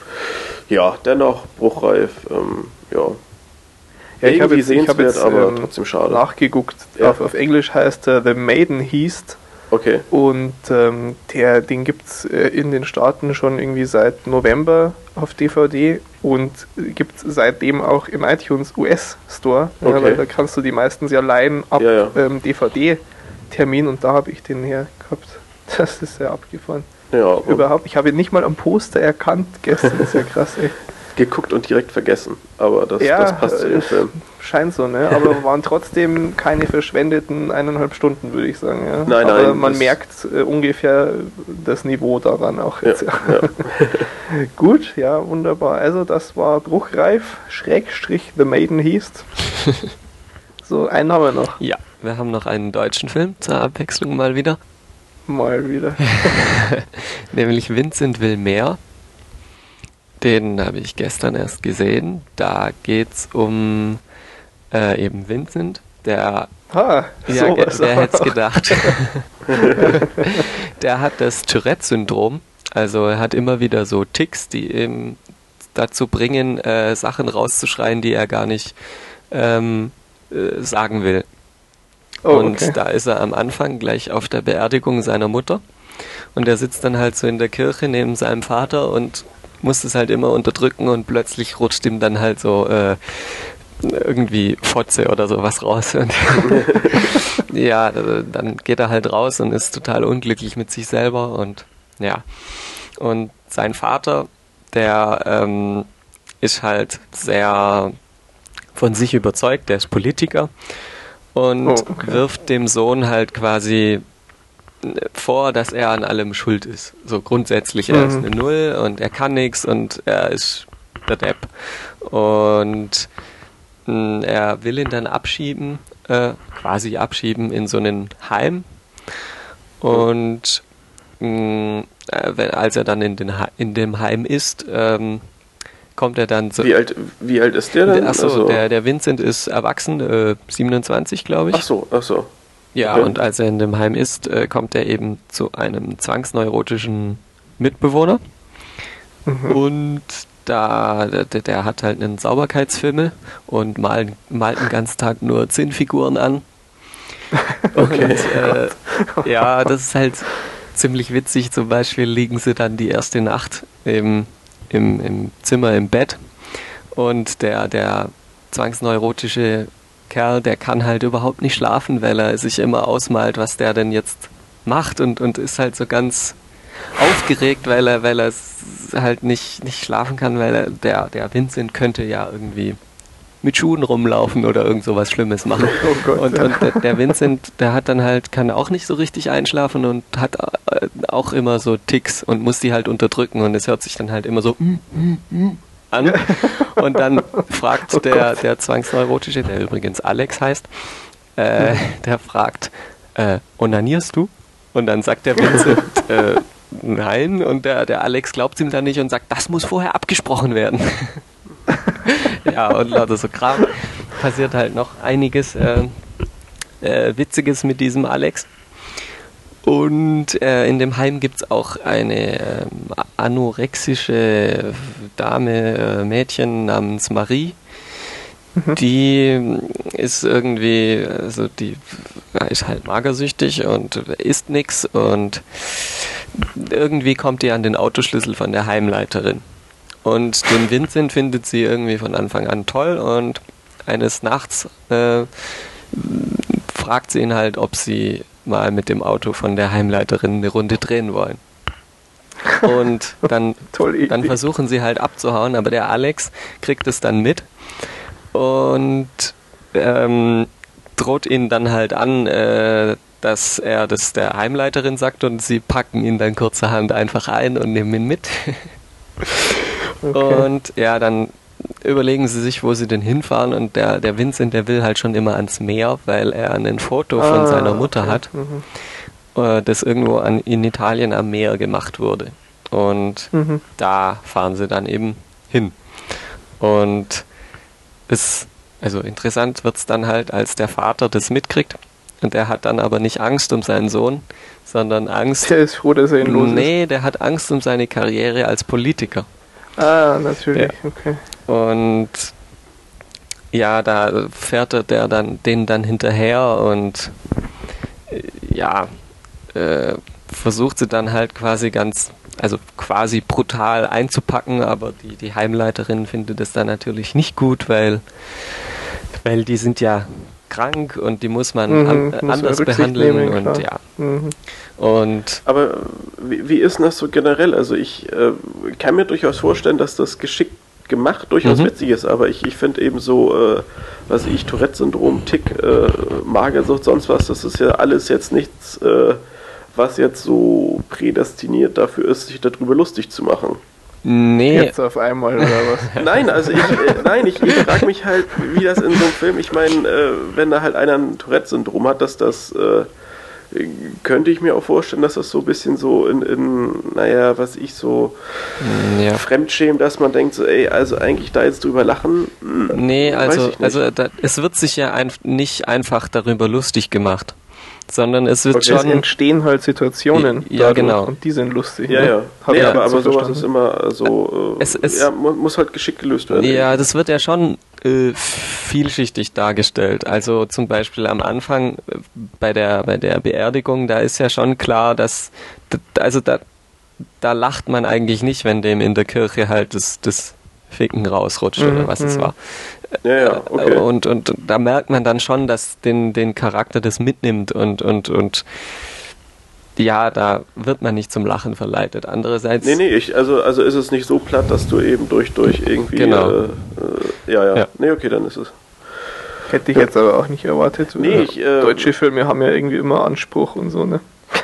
S2: ja, dennoch bruchreif. Ähm, ja.
S1: Ja, ich habe jetzt, hab jetzt aber ähm, trotzdem schade. nachgeguckt. Ja. Auf, auf, Englisch heißt er The Maiden Heast.
S2: Okay.
S1: Und ähm, der, den gibt es äh, in den Staaten schon irgendwie seit November auf DVD und gibt es seitdem auch im iTunes US Store. Okay. weil da kannst du die meistens ja leihen ab ja, ja. ähm, DVD-Termin und da habe ich den her gehabt. Das ist sehr abgefahren. Ja, Überhaupt, ich habe ihn nicht mal am Poster erkannt gestern, das ist ja krass, ey.
S2: Geguckt und direkt vergessen, aber das,
S1: ja,
S2: das passt zu dem Film.
S1: Scheint so, ne? Aber waren trotzdem keine verschwendeten eineinhalb Stunden, würde ich sagen. Ja?
S2: Nein,
S1: aber
S2: nein.
S1: Man merkt äh, ungefähr das Niveau daran auch jetzt. Ja, ja. Gut, ja, wunderbar. Also das war Bruchreif, Schrägstrich The Maiden hieß. so, einen haben wir noch.
S3: Ja, wir haben noch einen deutschen Film zur Abwechslung mal wieder.
S1: Mal wieder.
S3: Nämlich Vincent will mehr. Den habe ich gestern erst gesehen. Da geht es um äh, eben Vincent, der.
S1: Ah,
S3: ja, wer hätte es gedacht? der hat das Tourette-Syndrom. Also er hat immer wieder so Ticks, die ihm dazu bringen, äh, Sachen rauszuschreien, die er gar nicht ähm, äh, sagen will. Oh, und okay. da ist er am Anfang gleich auf der Beerdigung seiner Mutter. Und er sitzt dann halt so in der Kirche neben seinem Vater und muss es halt immer unterdrücken und plötzlich rutscht ihm dann halt so äh, irgendwie Fotze oder sowas raus. Und ja, dann geht er halt raus und ist total unglücklich mit sich selber und ja. Und sein Vater, der ähm, ist halt sehr von sich überzeugt, der ist Politiker und oh, okay. wirft dem Sohn halt quasi vor, dass er an allem schuld ist. So grundsätzlich, er mhm. ist eine Null und er kann nichts und er ist der Depp. Und mh, hm, er will ihn dann abschieben, äh, quasi abschieben in so einen Heim. Und mh, hm, äh, wenn, als er dann in, den in dem Heim ist, ähm, kommt er dann
S2: so. Wie alt, wie alt ist der
S3: denn? Achso, also, der, der Vincent ist erwachsen, äh, 27, glaube ich.
S2: Ach so, ach so.
S3: Ja, okay. und als er in dem Heim ist, äh, kommt er eben zu einem zwangsneurotischen Mitbewohner. Mhm. Und da, der, der, hat halt einen Sauberkeitsfimmel und malt, malt den ganzen Tag nur Zinnfiguren an. Okay. Und, äh, ja, das ist halt ziemlich witzig. Zum Beispiel liegen sie dann die erste Nacht im im, im Zimmer im Bett. Und der, der zwangsneurotische Kerl, der kann halt überhaupt nicht schlafen, weil er sich immer ausmalt, was der denn jetzt macht und, und ist halt so ganz aufgeregt, weil er, weil er halt nicht, nicht schlafen kann, weil er, der, der Vincent könnte ja irgendwie mit Schuhen rumlaufen oder irgend sowas Schlimmes machen. Oh Gott, und, und der, Vincent, der hat dann halt, kann auch nicht so richtig einschlafen und hat äh, auch immer so Ticks und muss die halt unterdrücken und es hört sich dann halt immer so mm, mm, mm an. Und dann fragt oh der, der Zwangsneurotische, der übrigens Alex heißt, äh, der fragt, äh, onanierst du? Und dann sagt der Vincent, äh, nein. Und der, der Alex glaubt ihm dann nicht und sagt, das muss vorher abgesprochen werden. ja, und lauter so Kram. Passiert halt noch einiges äh, äh, Witziges mit diesem Alex. Und äh, in dem Heim gibt es auch eine äh, anorexische Dame, äh, Mädchen namens Marie. Mhm. Die ist irgendwie, also die ist halt magersüchtig und isst nichts und irgendwie kommt die an den Autoschlüssel von der Heimleiterin. Und den Vincent findet sie irgendwie von Anfang an toll und eines Nachts äh, fragt sie ihn halt, ob sie mal mit dem Auto von der Heimleiterin eine Runde drehen wollen. Und dann, dann versuchen sie halt abzuhauen, aber der Alex kriegt es dann mit und ähm, droht ihnen dann halt an, äh, dass er das der Heimleiterin sagt und sie packen ihn dann kurzerhand einfach ein und nehmen ihn mit. okay. Und ja, dann überlegen sie sich, wo sie denn hinfahren und der, der Vincent, der will halt schon immer ans Meer, weil er ein Foto ah, von seiner Mutter okay. hat, mhm. Äh, das irgendwo an, in Italien am Meer gemacht wurde. Und mhm. da fahren sie dann eben hin. Und ist, also interessant wird es dann halt, als der Vater das mitkriegt. Und der hat dann aber nicht Angst um seinen Sohn, sondern Angst.
S1: Der ist froh, dass er ihn los
S3: Nee, der hat Angst um seine Karriere als Politiker.
S1: Ah, natürlich, ja. okay.
S3: Und ja, da fährt er der dann, den dann hinterher und äh, ja, äh, versucht sie dann halt quasi ganz, also quasi brutal einzupacken, aber die, die Heimleiterin findet es dann natürlich nicht gut, weil, weil die sind ja krank und die muss man mhm, an, muss anders behandeln nehmen, und ja. Mhm.
S2: Und aber wie, wie ist das so generell? Also ich äh, kann mir durchaus vorstellen, dass das geschickt gemacht durchaus mhm. witzig ist, aber ich, ich finde eben so, äh, was ich, Tourette-Syndrom, Tick, äh, Magersucht, sonst was, das ist ja alles jetzt nichts, äh, was jetzt so prädestiniert dafür ist, sich darüber lustig zu machen.
S1: Nee. Jetzt auf einmal oder was?
S2: nein, also ich, äh, nein, ich, ich frage mich halt, wie das in so einem Film, ich meine, äh, wenn da halt einer ein Tourette-Syndrom hat, dass das äh, könnte ich mir auch vorstellen, dass das so ein bisschen so in, in naja, was ich so ja. fremdschämen, dass man denkt so, ey, also eigentlich da jetzt drüber lachen.
S3: Hm, nee, also, also da, es wird sich ja ein, nicht einfach darüber lustig gemacht sondern es wird okay, schon. Es
S1: entstehen halt Situationen.
S3: Ja, genau.
S1: Und die sind lustig.
S2: Ja, ne? ja. Nee, ja aber, aber so sowas ist immer so. Äh, es, es, ja, muss halt geschickt gelöst werden.
S3: Ja, das wird ja schon äh, vielschichtig dargestellt. Also zum Beispiel am Anfang äh, bei der, bei der Beerdigung, da ist ja schon klar, dass. Also da, da lacht man eigentlich nicht, wenn dem in der Kirche halt das, das Ficken rausrutscht mhm, oder was es mhm. war.
S2: Ja, ja, okay.
S3: und, und da merkt man dann schon, dass den, den Charakter das mitnimmt und, und, und ja, da wird man nicht zum Lachen verleitet. Andererseits.
S2: Nee, nee, ich, also, also ist es nicht so platt, dass du eben durch, durch irgendwie. Genau. Äh, äh, ja, ja, ja. Nee, okay, dann ist es.
S1: Hätte ich ja. jetzt aber auch nicht erwartet. Nee, ich, äh, Deutsche Filme haben ja irgendwie immer Anspruch und so, ne?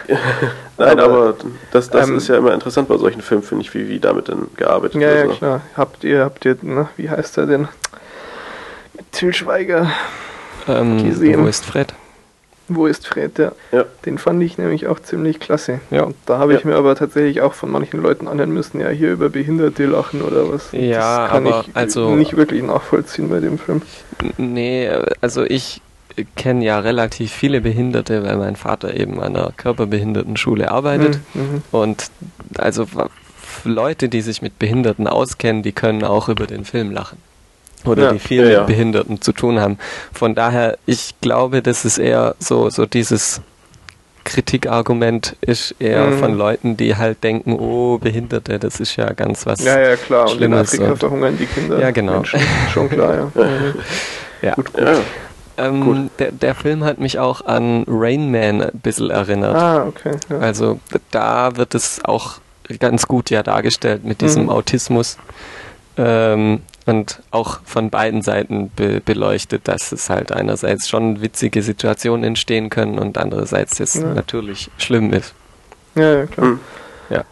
S2: Nein, aber, aber das, das ähm, ist ja immer interessant bei solchen Filmen, finde ich, wie, wie damit denn gearbeitet
S1: wird. Ja, ja, klar. Habt ihr, habt ihr, na, wie heißt er denn? Til Schweiger
S3: ähm, gesehen. Wo ist Fred?
S1: Wo ist Fred, ja. ja. Den fand ich nämlich auch ziemlich klasse. Ja. Und da habe ich ja. mir aber tatsächlich auch von manchen Leuten anhören müssen, ja, hier über Behinderte lachen oder was.
S3: Ja, das kann aber ich also
S1: nicht wirklich nachvollziehen bei dem Film.
S3: Nee, also ich kenne ja relativ viele Behinderte, weil mein Vater eben an einer Körperbehindertenschule arbeitet. Mhm, mhm. Und also Leute, die sich mit Behinderten auskennen, die können auch über den Film lachen oder ja, die viel mit ja. Behinderten zu tun haben. Von daher, ich glaube, das ist eher so, so dieses Kritikargument ist eher mhm. von Leuten, die halt denken, oh, Behinderte, das ist ja ganz was.
S1: Ja, ja, klar. Schlimmes und in Afrika verhungern die Kinder.
S3: Ja, genau.
S1: Menschen. Schon klar, ja.
S3: Ja. Gut, gut. Ähm, gut. Der, der, Film hat mich auch an Rain Man ein bisschen erinnert.
S1: Ah, okay. Ja.
S3: Also da wird es auch ganz gut ja dargestellt mit diesem mhm. Autismus. Ähm, und auch von beiden Seiten be beleuchtet, dass es halt einerseits schon witzige Situationen entstehen können und andererseits es ja. natürlich schlimm ist.
S1: Ja, ja klar. Mhm.
S3: Ja.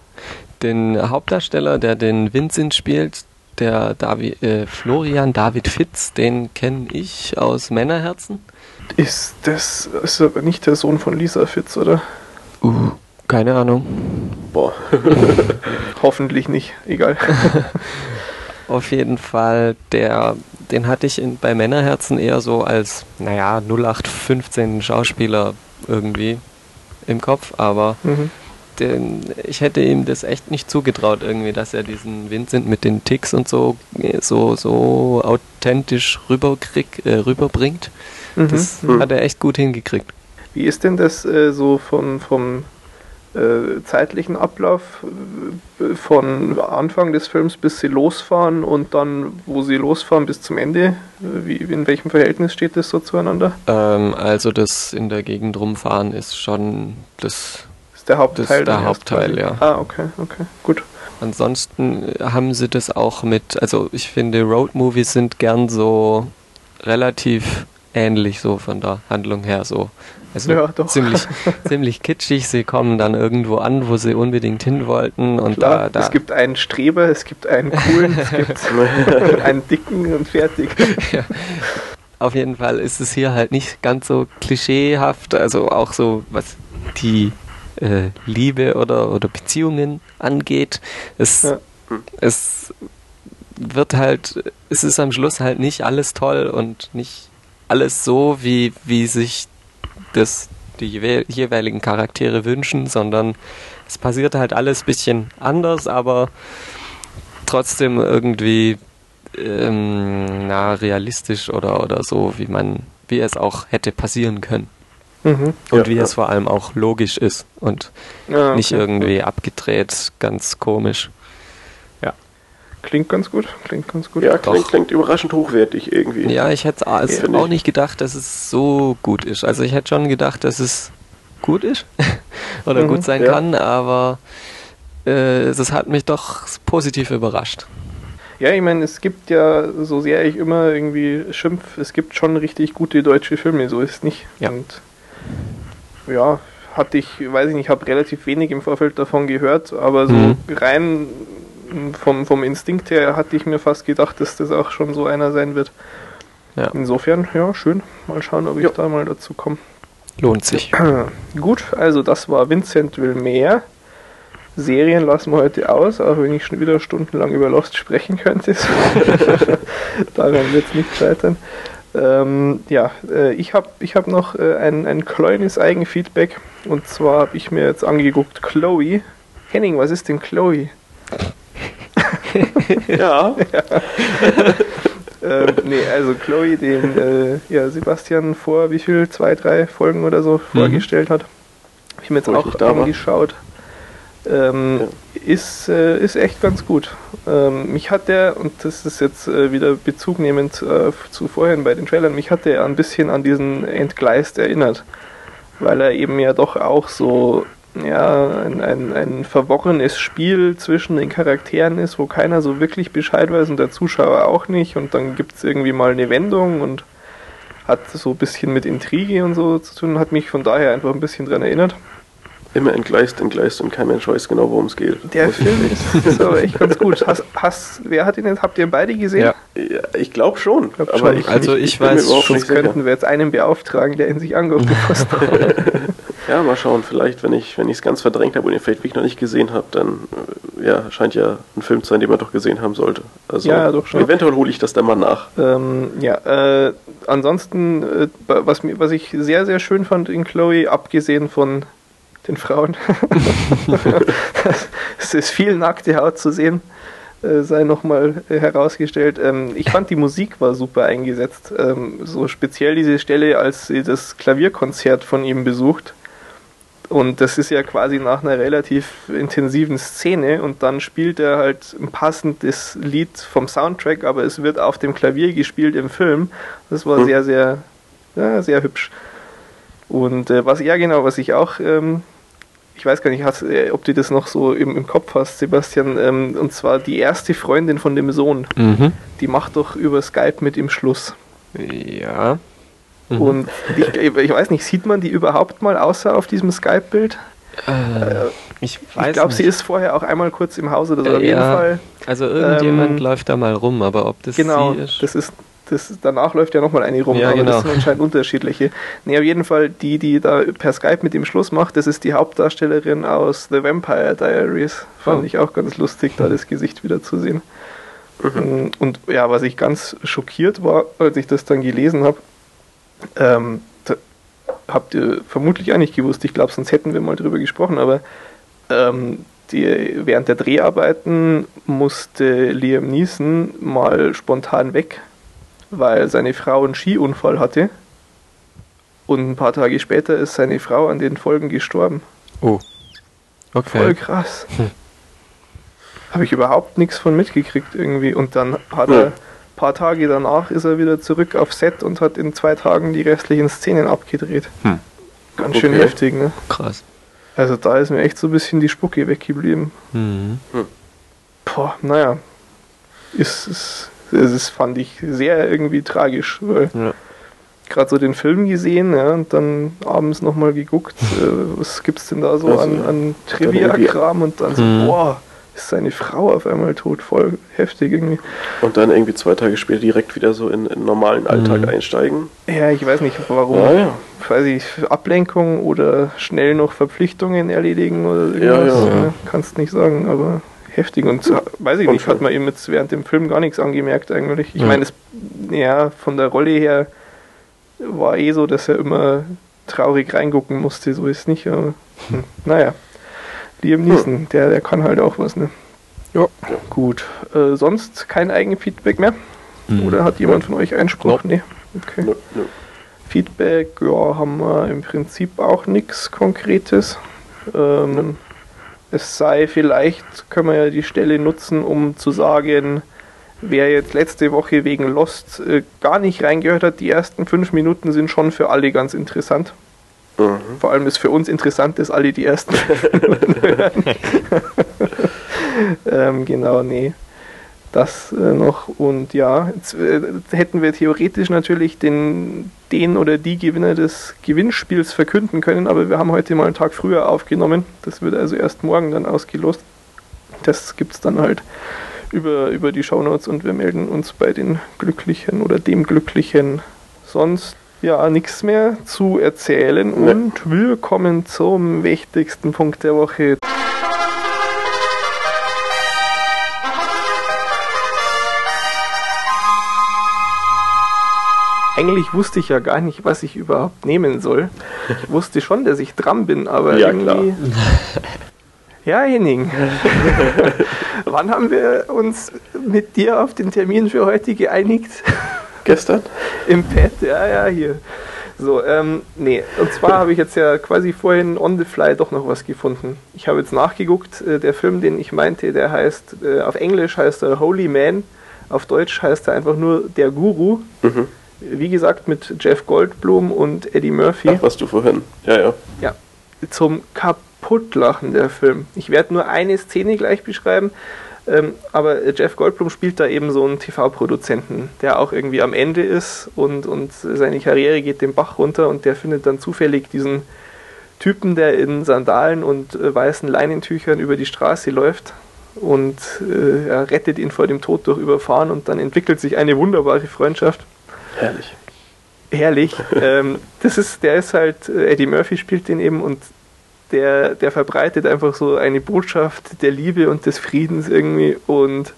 S3: Den Hauptdarsteller, der den Vincent spielt, der David, äh, Florian David Fitz, den kenne ich aus Männerherzen.
S1: Ist das ist aber nicht der Sohn von Lisa Fitz, oder?
S3: Uh, keine Ahnung.
S1: Boah. Hoffentlich nicht, egal.
S3: Auf jeden Fall, der, den hatte ich in, bei Männerherzen eher so als, naja, 0815 Schauspieler irgendwie im Kopf, aber mhm. den, ich hätte ihm das echt nicht zugetraut, irgendwie, dass er diesen Vincent mit den Ticks und so so, so authentisch rüberkrieg, äh, rüberbringt. Mhm. Das mhm. hat er echt gut hingekriegt.
S1: Wie ist denn das äh, so von, vom zeitlichen Ablauf äh, von Anfang des Films bis sie losfahren und dann, wo sie losfahren, bis zum Ende? Wie, in welchem Verhältnis steht das so zueinander?
S3: Ähm, also das in der Gegend rumfahren ist schon das,
S1: ist der Hauptteil. Das
S3: der Hauptteil, ja.
S1: Ah, okay, okay, gut.
S3: Ansonsten haben sie das auch mit, also ich finde Roadmovies sind gern so relativ ähnlich so von der Handlung her so also ja, ziemlich, ziemlich kitschig. Sie kommen dann irgendwo an, wo sie unbedingt hin wollten. Und Klar, da, da
S1: es gibt einen Streber, es gibt einen coolen, es gibt einen dicken und fertig. Ja.
S3: Auf jeden Fall ist es hier halt nicht ganz so klischeehaft. Also auch so, was die äh, Liebe oder, oder Beziehungen angeht. Es, ja. es wird halt, es ist am Schluss halt nicht alles toll und nicht alles so, wie, wie sich das die jeweiligen Charaktere wünschen, sondern es passiert halt alles ein bisschen anders, aber trotzdem irgendwie ähm, na, realistisch oder, oder so, wie man, wie es auch hätte passieren können. Mhm, und ja, wie ja. es vor allem auch logisch ist und ja, okay. nicht irgendwie abgedreht, ganz komisch.
S1: Klingt ganz gut, klingt ganz gut.
S2: Ja, klingt, klingt überraschend hochwertig irgendwie.
S3: Ja, ich hätte also auch nicht gedacht, dass es so gut ist. Also ich hätte schon gedacht, dass es gut ist oder mhm, gut sein ja. kann, aber äh, es hat mich doch positiv überrascht.
S1: Ja, ich meine, es gibt ja, so sehr ich immer irgendwie schimpf, es gibt schon richtig gute deutsche Filme, so ist es nicht. Ja. Und ja, hatte ich, weiß ich nicht, habe relativ wenig im Vorfeld davon gehört, aber so mhm. rein vom, vom Instinkt her hatte ich mir fast gedacht, dass das auch schon so einer sein wird. Ja. Insofern, ja, schön. Mal schauen, ob ich jo. da mal dazu komme.
S3: Lohnt sich.
S1: Gut, also das war Vincent will mehr. Serien lassen wir heute aus, auch wenn ich schon wieder stundenlang über Lost sprechen könnte. Daran wird es nicht scheitern. Ähm, ja, äh, ich habe ich hab noch äh, ein, ein kleines Eigenfeedback. Und zwar habe ich mir jetzt angeguckt, Chloe. Henning, was ist denn Chloe?
S2: Ja. ja.
S1: ähm, nee, also Chloe, den äh, ja, Sebastian vor wie viel, zwei, drei Folgen oder so mhm. vorgestellt hat, habe ich mir jetzt Wo auch angeschaut. Ähm, ja. ist, äh, ist echt ganz gut. Ähm, mich hat der, und das ist jetzt äh, wieder bezugnehmend äh, zu vorhin bei den Trailern, mich hat der ein bisschen an diesen Entgleist erinnert, weil er eben ja doch auch so ja, ein, ein, ein verworrenes Spiel zwischen den Charakteren ist, wo keiner so wirklich Bescheid weiß und der Zuschauer auch nicht. Und dann gibt es irgendwie mal eine Wendung und hat so ein bisschen mit Intrige und so zu tun, hat mich von daher einfach ein bisschen dran erinnert.
S2: Immer entgleist, entgleist und kein Mensch weiß genau, worum es geht.
S1: Der Film ist, aber echt ganz gut. Hast, hast, wer hat ihn jetzt? Habt ihr beide gesehen?
S2: Ja, ja ich glaube schon.
S3: Glaub aber schon. Ich, also ich, ich weiß
S1: schon, könnten wir jetzt einen beauftragen, der in sich angepasst hat.
S2: Ja, mal schauen. Vielleicht, wenn ich wenn es ganz verdrängt habe und ihr vielleicht wirklich noch nicht gesehen habt, dann äh, ja, scheint ja ein Film zu sein, den man doch gesehen haben sollte. Also
S1: ja, doch schon.
S2: Eventuell hole ich das dann mal nach.
S1: Ähm, ja, äh, ansonsten, äh, was, mir, was ich sehr, sehr schön fand in Chloe, abgesehen von den Frauen, es ist viel nackte Haut zu sehen äh, sei nochmal herausgestellt. Ähm, ich fand die Musik war super eingesetzt. Ähm, so speziell diese Stelle, als sie das Klavierkonzert von ihm besucht. Und das ist ja quasi nach einer relativ intensiven Szene und dann spielt er halt ein passendes Lied vom Soundtrack, aber es wird auf dem Klavier gespielt im Film. Das war mhm. sehr, sehr, ja, sehr hübsch. Und äh, was ja genau, was ich auch ähm, ich weiß gar nicht, hast, äh, ob du das noch so im, im Kopf hast, Sebastian, ähm, und zwar die erste Freundin von dem Sohn, mhm. die macht doch über Skype mit ihm Schluss.
S3: Ja.
S1: Mhm. Und ich, ich, weiß nicht, sieht man die überhaupt mal außer auf diesem Skype-Bild? Äh, ich ich glaube, sie ist vorher auch einmal kurz im Hause oder so. Äh, auf jeden Fall.
S3: Also irgendjemand ähm, läuft da mal rum, aber ob das
S1: genau, sie ist. Das ist das, danach läuft ja nochmal eine rum, ja, aber genau. das sind anscheinend unterschiedliche. Nee, auf jeden Fall, die, die da per Skype mit dem Schluss macht, das ist die Hauptdarstellerin aus The Vampire Diaries. Fand oh. ich auch ganz lustig, da das Gesicht wieder zu sehen. Mhm. Und ja, was ich ganz schockiert war, als ich das dann gelesen habe, ähm, habt ihr vermutlich auch nicht gewusst, ich glaube, sonst hätten wir mal drüber gesprochen, aber ähm, die, während der Dreharbeiten musste Liam Neeson mal spontan weg weil seine Frau einen Skiunfall hatte. Und ein paar Tage später ist seine Frau an den Folgen gestorben.
S3: Oh. Okay.
S1: Voll krass. Hm. Habe ich überhaupt nichts von mitgekriegt irgendwie. Und dann hat er ein paar Tage danach ist er wieder zurück auf Set und hat in zwei Tagen die restlichen Szenen abgedreht. Hm. Ganz schön okay. heftig, ne?
S3: Krass.
S1: Also da ist mir echt so ein bisschen die Spucke weggeblieben. Mhm. Hm. Boah, naja. Ist, ist das fand ich sehr irgendwie tragisch. Ja. Gerade so den Film gesehen ja, und dann abends nochmal geguckt, äh, was gibt's denn da so also, an, an Trivia-Kram und dann so, mhm. boah, ist seine Frau auf einmal tot, voll heftig irgendwie.
S2: Und dann irgendwie zwei Tage später direkt wieder so in, in normalen Alltag mhm. einsteigen.
S1: Ja, ich weiß nicht warum. Ja, ja. Weiß ich, Ablenkung oder schnell noch Verpflichtungen erledigen oder irgendwas. Ja, ja, ja. Kannst nicht sagen, aber heftig und weiß ich nicht, hat man ihm jetzt während dem Film gar nichts angemerkt eigentlich. Ich ja. meine, ja, von der Rolle her war eh so, dass er immer traurig reingucken musste, so ist nicht, aber hm, naja. Liam Neeson, hm. der, der kann halt auch was, ne? Ja, gut. Äh, sonst kein Eigenfeedback mehr? Hm. Oder hat jemand von euch Einspruch? No. Nee. Okay. No, no. Feedback, ja, haben wir im Prinzip auch nichts Konkretes. Ähm, es sei vielleicht, können wir ja die Stelle nutzen, um zu sagen, wer jetzt letzte Woche wegen Lost äh, gar nicht reingehört hat, die ersten fünf Minuten sind schon für alle ganz interessant. Mhm. Vor allem ist für uns interessant, dass alle die ersten hören. ähm, genau, nee das äh, noch. Und ja, jetzt äh, hätten wir theoretisch natürlich den, den oder die Gewinner des Gewinnspiels verkünden können, aber wir haben heute mal einen Tag früher aufgenommen. Das wird also erst morgen dann ausgelost. Das gibt es dann halt über, über die Shownotes und wir melden uns bei den Glücklichen oder dem Glücklichen. Sonst ja nichts mehr zu erzählen und wir kommen zum wichtigsten Punkt der Woche. Eigentlich wusste ich ja gar nicht, was ich überhaupt nehmen soll. Ich wusste schon, dass ich dran bin, aber ja, irgendwie. Klar. Ja, Henning. Wann haben wir uns mit dir auf den Termin für heute geeinigt?
S2: Gestern?
S1: Im Pad, ja, ja, hier. So, ähm, nee, und zwar habe ich jetzt ja quasi vorhin on the fly doch noch was gefunden. Ich habe jetzt nachgeguckt, äh, der Film, den ich meinte, der heißt, äh, auf Englisch heißt er Holy Man, auf Deutsch heißt er einfach nur Der Guru. Mhm wie gesagt, mit Jeff Goldblum und Eddie Murphy.
S2: Ach, was du vorhin. Ja, ja.
S1: Ja. Zum Kaputtlachen der Film. Ich werde nur eine Szene gleich beschreiben. Ähm, aber Jeff Goldblum spielt da eben so einen TV-Produzenten, der auch irgendwie am Ende ist und, und seine Karriere geht den Bach runter und der findet dann zufällig diesen Typen, der in Sandalen und äh, weißen Leinentüchern über die Straße läuft und äh, er rettet ihn vor dem Tod durch Überfahren und dann entwickelt sich eine wunderbare Freundschaft.
S2: Herrlich.
S1: Herrlich. ähm, das ist, der ist halt, äh, Eddie Murphy spielt den eben und der, der verbreitet einfach so eine Botschaft der Liebe und des Friedens irgendwie und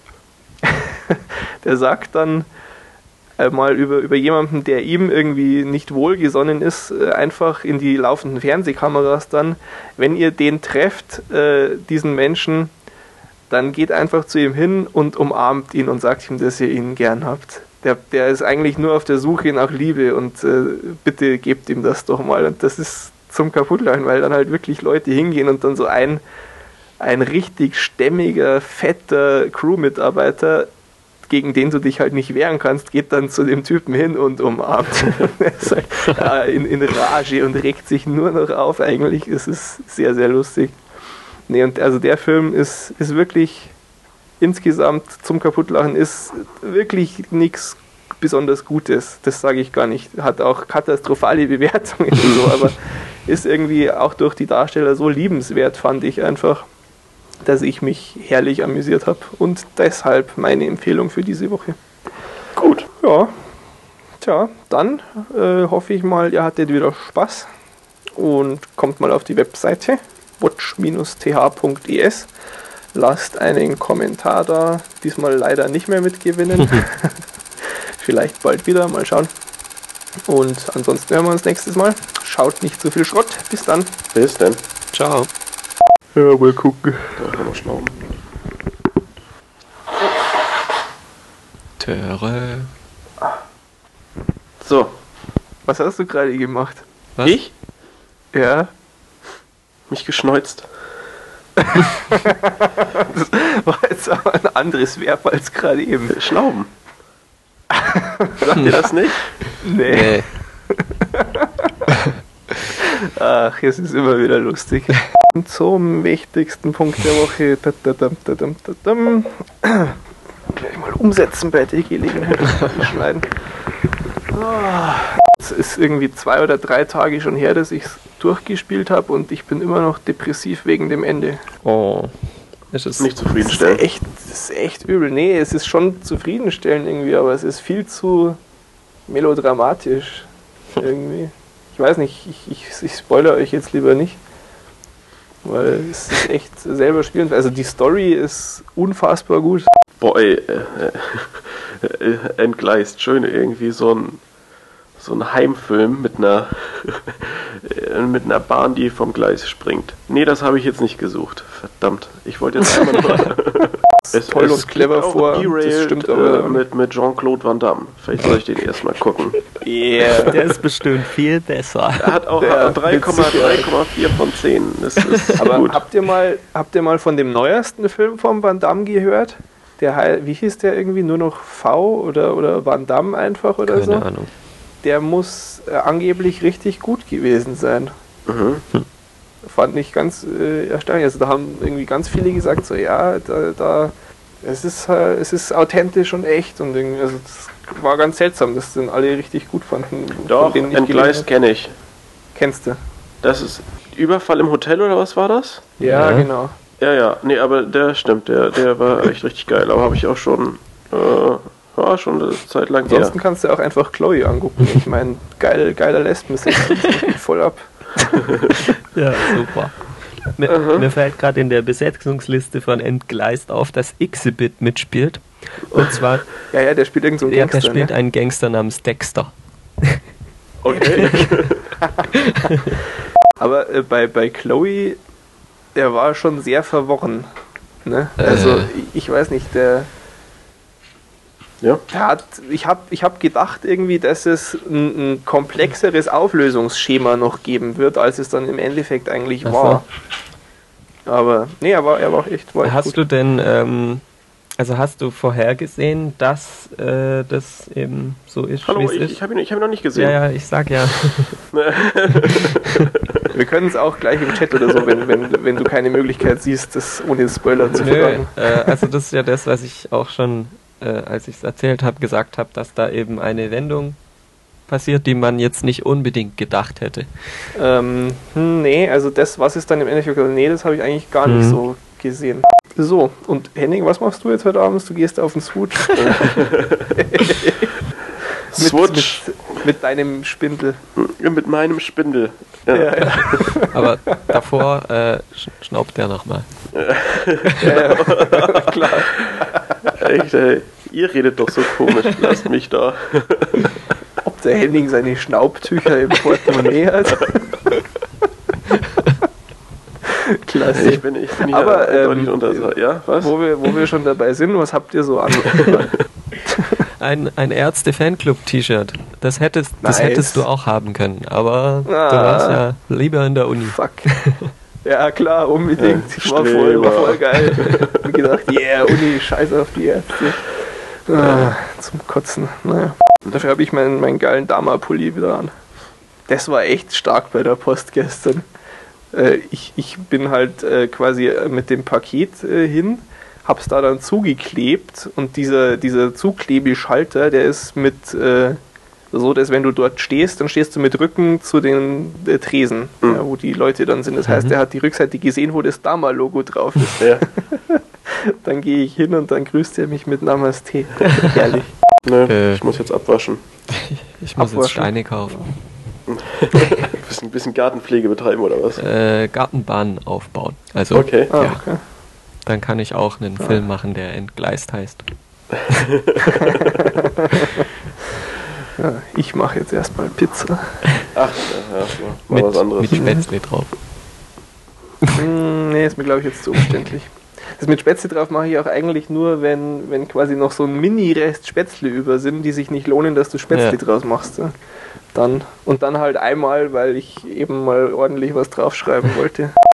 S1: der sagt dann äh, mal über, über jemanden, der ihm irgendwie nicht wohlgesonnen ist, äh, einfach in die laufenden Fernsehkameras dann, wenn ihr den trefft, äh, diesen Menschen, dann geht einfach zu ihm hin und umarmt ihn und sagt ihm, dass ihr ihn gern habt der, der ist eigentlich nur auf der Suche nach Liebe und äh, bitte gebt ihm das doch mal. Und das ist zum Kaputtlachen, weil dann halt wirklich Leute hingehen und dann so ein, ein richtig stämmiger, fetter Crewmitarbeiter gegen den du dich halt nicht wehren kannst, geht dann zu dem Typen hin und umarmt. halt, in, in Rage und regt sich nur noch auf. Eigentlich ist es sehr, sehr lustig. Nee, und also der Film ist, ist wirklich insgesamt zum Kaputtlachen ist wirklich nichts besonders Gutes. Das sage ich gar nicht. Hat auch katastrophale Bewertungen und so, aber ist irgendwie auch durch die Darsteller so liebenswert, fand ich einfach, dass ich mich herrlich amüsiert habe. Und deshalb meine Empfehlung für diese Woche. Gut. Ja. Tja, dann äh, hoffe ich mal, ihr hattet wieder Spaß und kommt mal auf die Webseite watch-th.es. Lasst einen Kommentar da. Diesmal leider nicht mehr mitgewinnen. Vielleicht bald wieder. Mal schauen. Und ansonsten hören wir uns nächstes Mal. Schaut nicht zu viel Schrott. Bis dann.
S2: Bis dann.
S1: Ciao.
S2: Ja, mal gucken. Da kann man schnauben.
S3: Töre.
S1: So. Was hast du gerade gemacht?
S2: Was? Ich?
S1: Ja.
S2: Mich geschneuzt.
S1: das war jetzt aber ein anderes Verb als gerade eben.
S2: Schnauben. Sagt ihr das nicht?
S1: Nee. nee. Ach, es ist immer wieder lustig. Zum wichtigsten Punkt der Woche. Gleich mal umsetzen bei der Gelegenheit. Schneiden. Es ist irgendwie zwei oder drei Tage schon her, dass ich es durchgespielt habe und ich bin immer noch depressiv wegen dem Ende.
S2: Oh.
S1: Es ist nicht zufriedenstellend. Das ist, echt, das ist echt übel. Nee, es ist schon zufriedenstellend irgendwie, aber es ist viel zu melodramatisch irgendwie. Ich weiß nicht, ich, ich, ich spoilere euch jetzt lieber nicht. Weil es ist echt selber spielen. Also die Story ist unfassbar gut.
S2: Boah, ey, äh, äh, entgleist. Schön irgendwie so ein so ein Heimfilm mit einer mit einer Bahn, die vom Gleis springt. Nee, das habe ich jetzt nicht gesucht. Verdammt. Ich wollte jetzt einmal nur.
S1: es, toll es und clever vor.
S2: Das stimmt aber. Äh, mit, mit Jean-Claude Van Damme. Vielleicht soll ich den erstmal gucken.
S3: Yeah. Der ist bestimmt viel besser.
S2: Er hat auch 3,4 von 10. Das ist
S1: aber gut. Habt ihr, mal, habt ihr mal von dem neuesten Film von Van Damme gehört? Der, wie hieß der irgendwie? Nur noch V oder, oder Van Damme einfach oder
S3: Keine
S1: so?
S3: Keine Ahnung
S1: der muss äh, angeblich richtig gut gewesen sein. Mhm. Fand ich ganz äh, erstaunlich. Also da haben irgendwie ganz viele gesagt, so ja, da, da es ist äh, es ist authentisch und echt und irgendwie, also das war ganz seltsam, dass den alle richtig gut fanden.
S2: Doch, Entgleist kenne ich.
S1: Kennst du?
S2: Das ist Überfall im Hotel oder was war das?
S1: Ja, ja. genau.
S2: Ja, ja, nee, aber der stimmt, der, der war echt richtig geil, aber habe ich auch schon äh, ja, schon eine Zeit lang
S1: Ansonsten her. kannst du auch einfach Chloe angucken. Ich meine, geil, geiler Lesben voll ab.
S3: ja, super. Mir, mir fällt gerade in der Besetzungsliste von Entgleist auf, dass Exhibit mitspielt. Und zwar.
S1: Ja, ja, der spielt irgendeinen so
S3: Gangster. Ja, der spielt ne? einen Gangster namens Dexter.
S2: Okay.
S1: Aber äh, bei, bei Chloe, der war schon sehr verworren. Ne? Also, äh. ich weiß nicht, der ja. Hat, ich habe ich hab gedacht irgendwie, dass es ein, ein, komplexeres Auflösungsschema noch geben wird, als es dann im Endeffekt eigentlich Ach war. Aber nee, er war, er war echt war
S3: Hast gut. du denn, ähm, also hast du vorhergesehen, dass äh, das eben so ist?
S2: Hallo, ich, ich habe ihn, hab ihn noch nicht gesehen.
S3: Ja, ja, ich sag ja.
S1: Wir können es auch gleich im Chat oder so, wenn, wenn, wenn du keine Möglichkeit siehst, das ohne Spoiler zu fragen.
S3: Äh, also das ist ja das, was ich auch schon äh, als ich es erzählt habe, gesagt habe, dass da eben eine Wendung passiert, die man jetzt nicht unbedingt gedacht hätte.
S1: Ähm, hm, nee, also das, was ist dann im Endeffekt, nee, das habe ich eigentlich gar nicht mhm. so gesehen. So, und Henning, was machst du jetzt heute Abend? Du gehst auf den Switch.
S2: Switch.
S1: Mit, mit, deinem Spindel.
S2: Mit meinem Spindel.
S3: Ja. Ja, ja. Aber davor äh, schnaubt der nochmal. ja,
S2: klar. Echt, ey. Ihr redet doch so komisch. Lasst mich da.
S1: Ob der Henning seine Schnaubtücher im Portemonnaie hat? Klasse.
S2: Ich bin, ich bin
S1: hier Aber, ähm, unter. Ja, was? Wo wir, wo wir schon dabei sind, was habt ihr so an?
S3: ein, ein Ärzte-Fanclub-T-Shirt. Das, hättest, nice. das hättest du auch haben können, aber ah. du warst ja lieber in der Uni.
S1: Fuck. Ja, klar, unbedingt. Ja, war, voll, war voll geil. ich gedacht, yeah, Uni, scheiße auf die Ärzte. Ah, zum Kotzen. Naja. Dafür habe ich meinen, meinen geilen Dama-Pulli wieder an. Das war echt stark bei der Post gestern. Äh, ich, ich bin halt äh, quasi mit dem Paket äh, hin, hab's da dann zugeklebt und dieser, dieser Zuklebeschalter, der ist mit äh, so, dass wenn du dort stehst, dann stehst du mit Rücken zu den äh, Tresen, mhm. ja, wo die Leute dann sind. Das heißt, mhm. er hat die Rückseite gesehen, wo das Dama-Logo drauf ist. Ja. dann gehe ich hin und dann grüßt er mich mit Namaste.
S2: Herrlich. Nö, äh, ich muss jetzt abwaschen.
S3: Ich muss abwaschen. jetzt Steine kaufen.
S2: ein bisschen Gartenpflege betreiben oder was?
S3: Äh, Gartenbahn aufbauen. Also, okay. Ah, ja. okay. Dann kann ich auch einen ah. Film machen, der entgleist heißt.
S1: Ja, ich mache jetzt erstmal Pizza. Ach, ja, ja
S3: mal mit, was anderes. Mit Spätzle drauf.
S1: Hm, nee, ist mir glaube ich jetzt zu umständlich. Das mit Spätzle drauf mache ich auch eigentlich nur, wenn, wenn quasi noch so ein Mini-Rest Spätzle über sind, die sich nicht lohnen, dass du Spätzle ja. draus machst. Dann. Und dann halt einmal, weil ich eben mal ordentlich was draufschreiben wollte.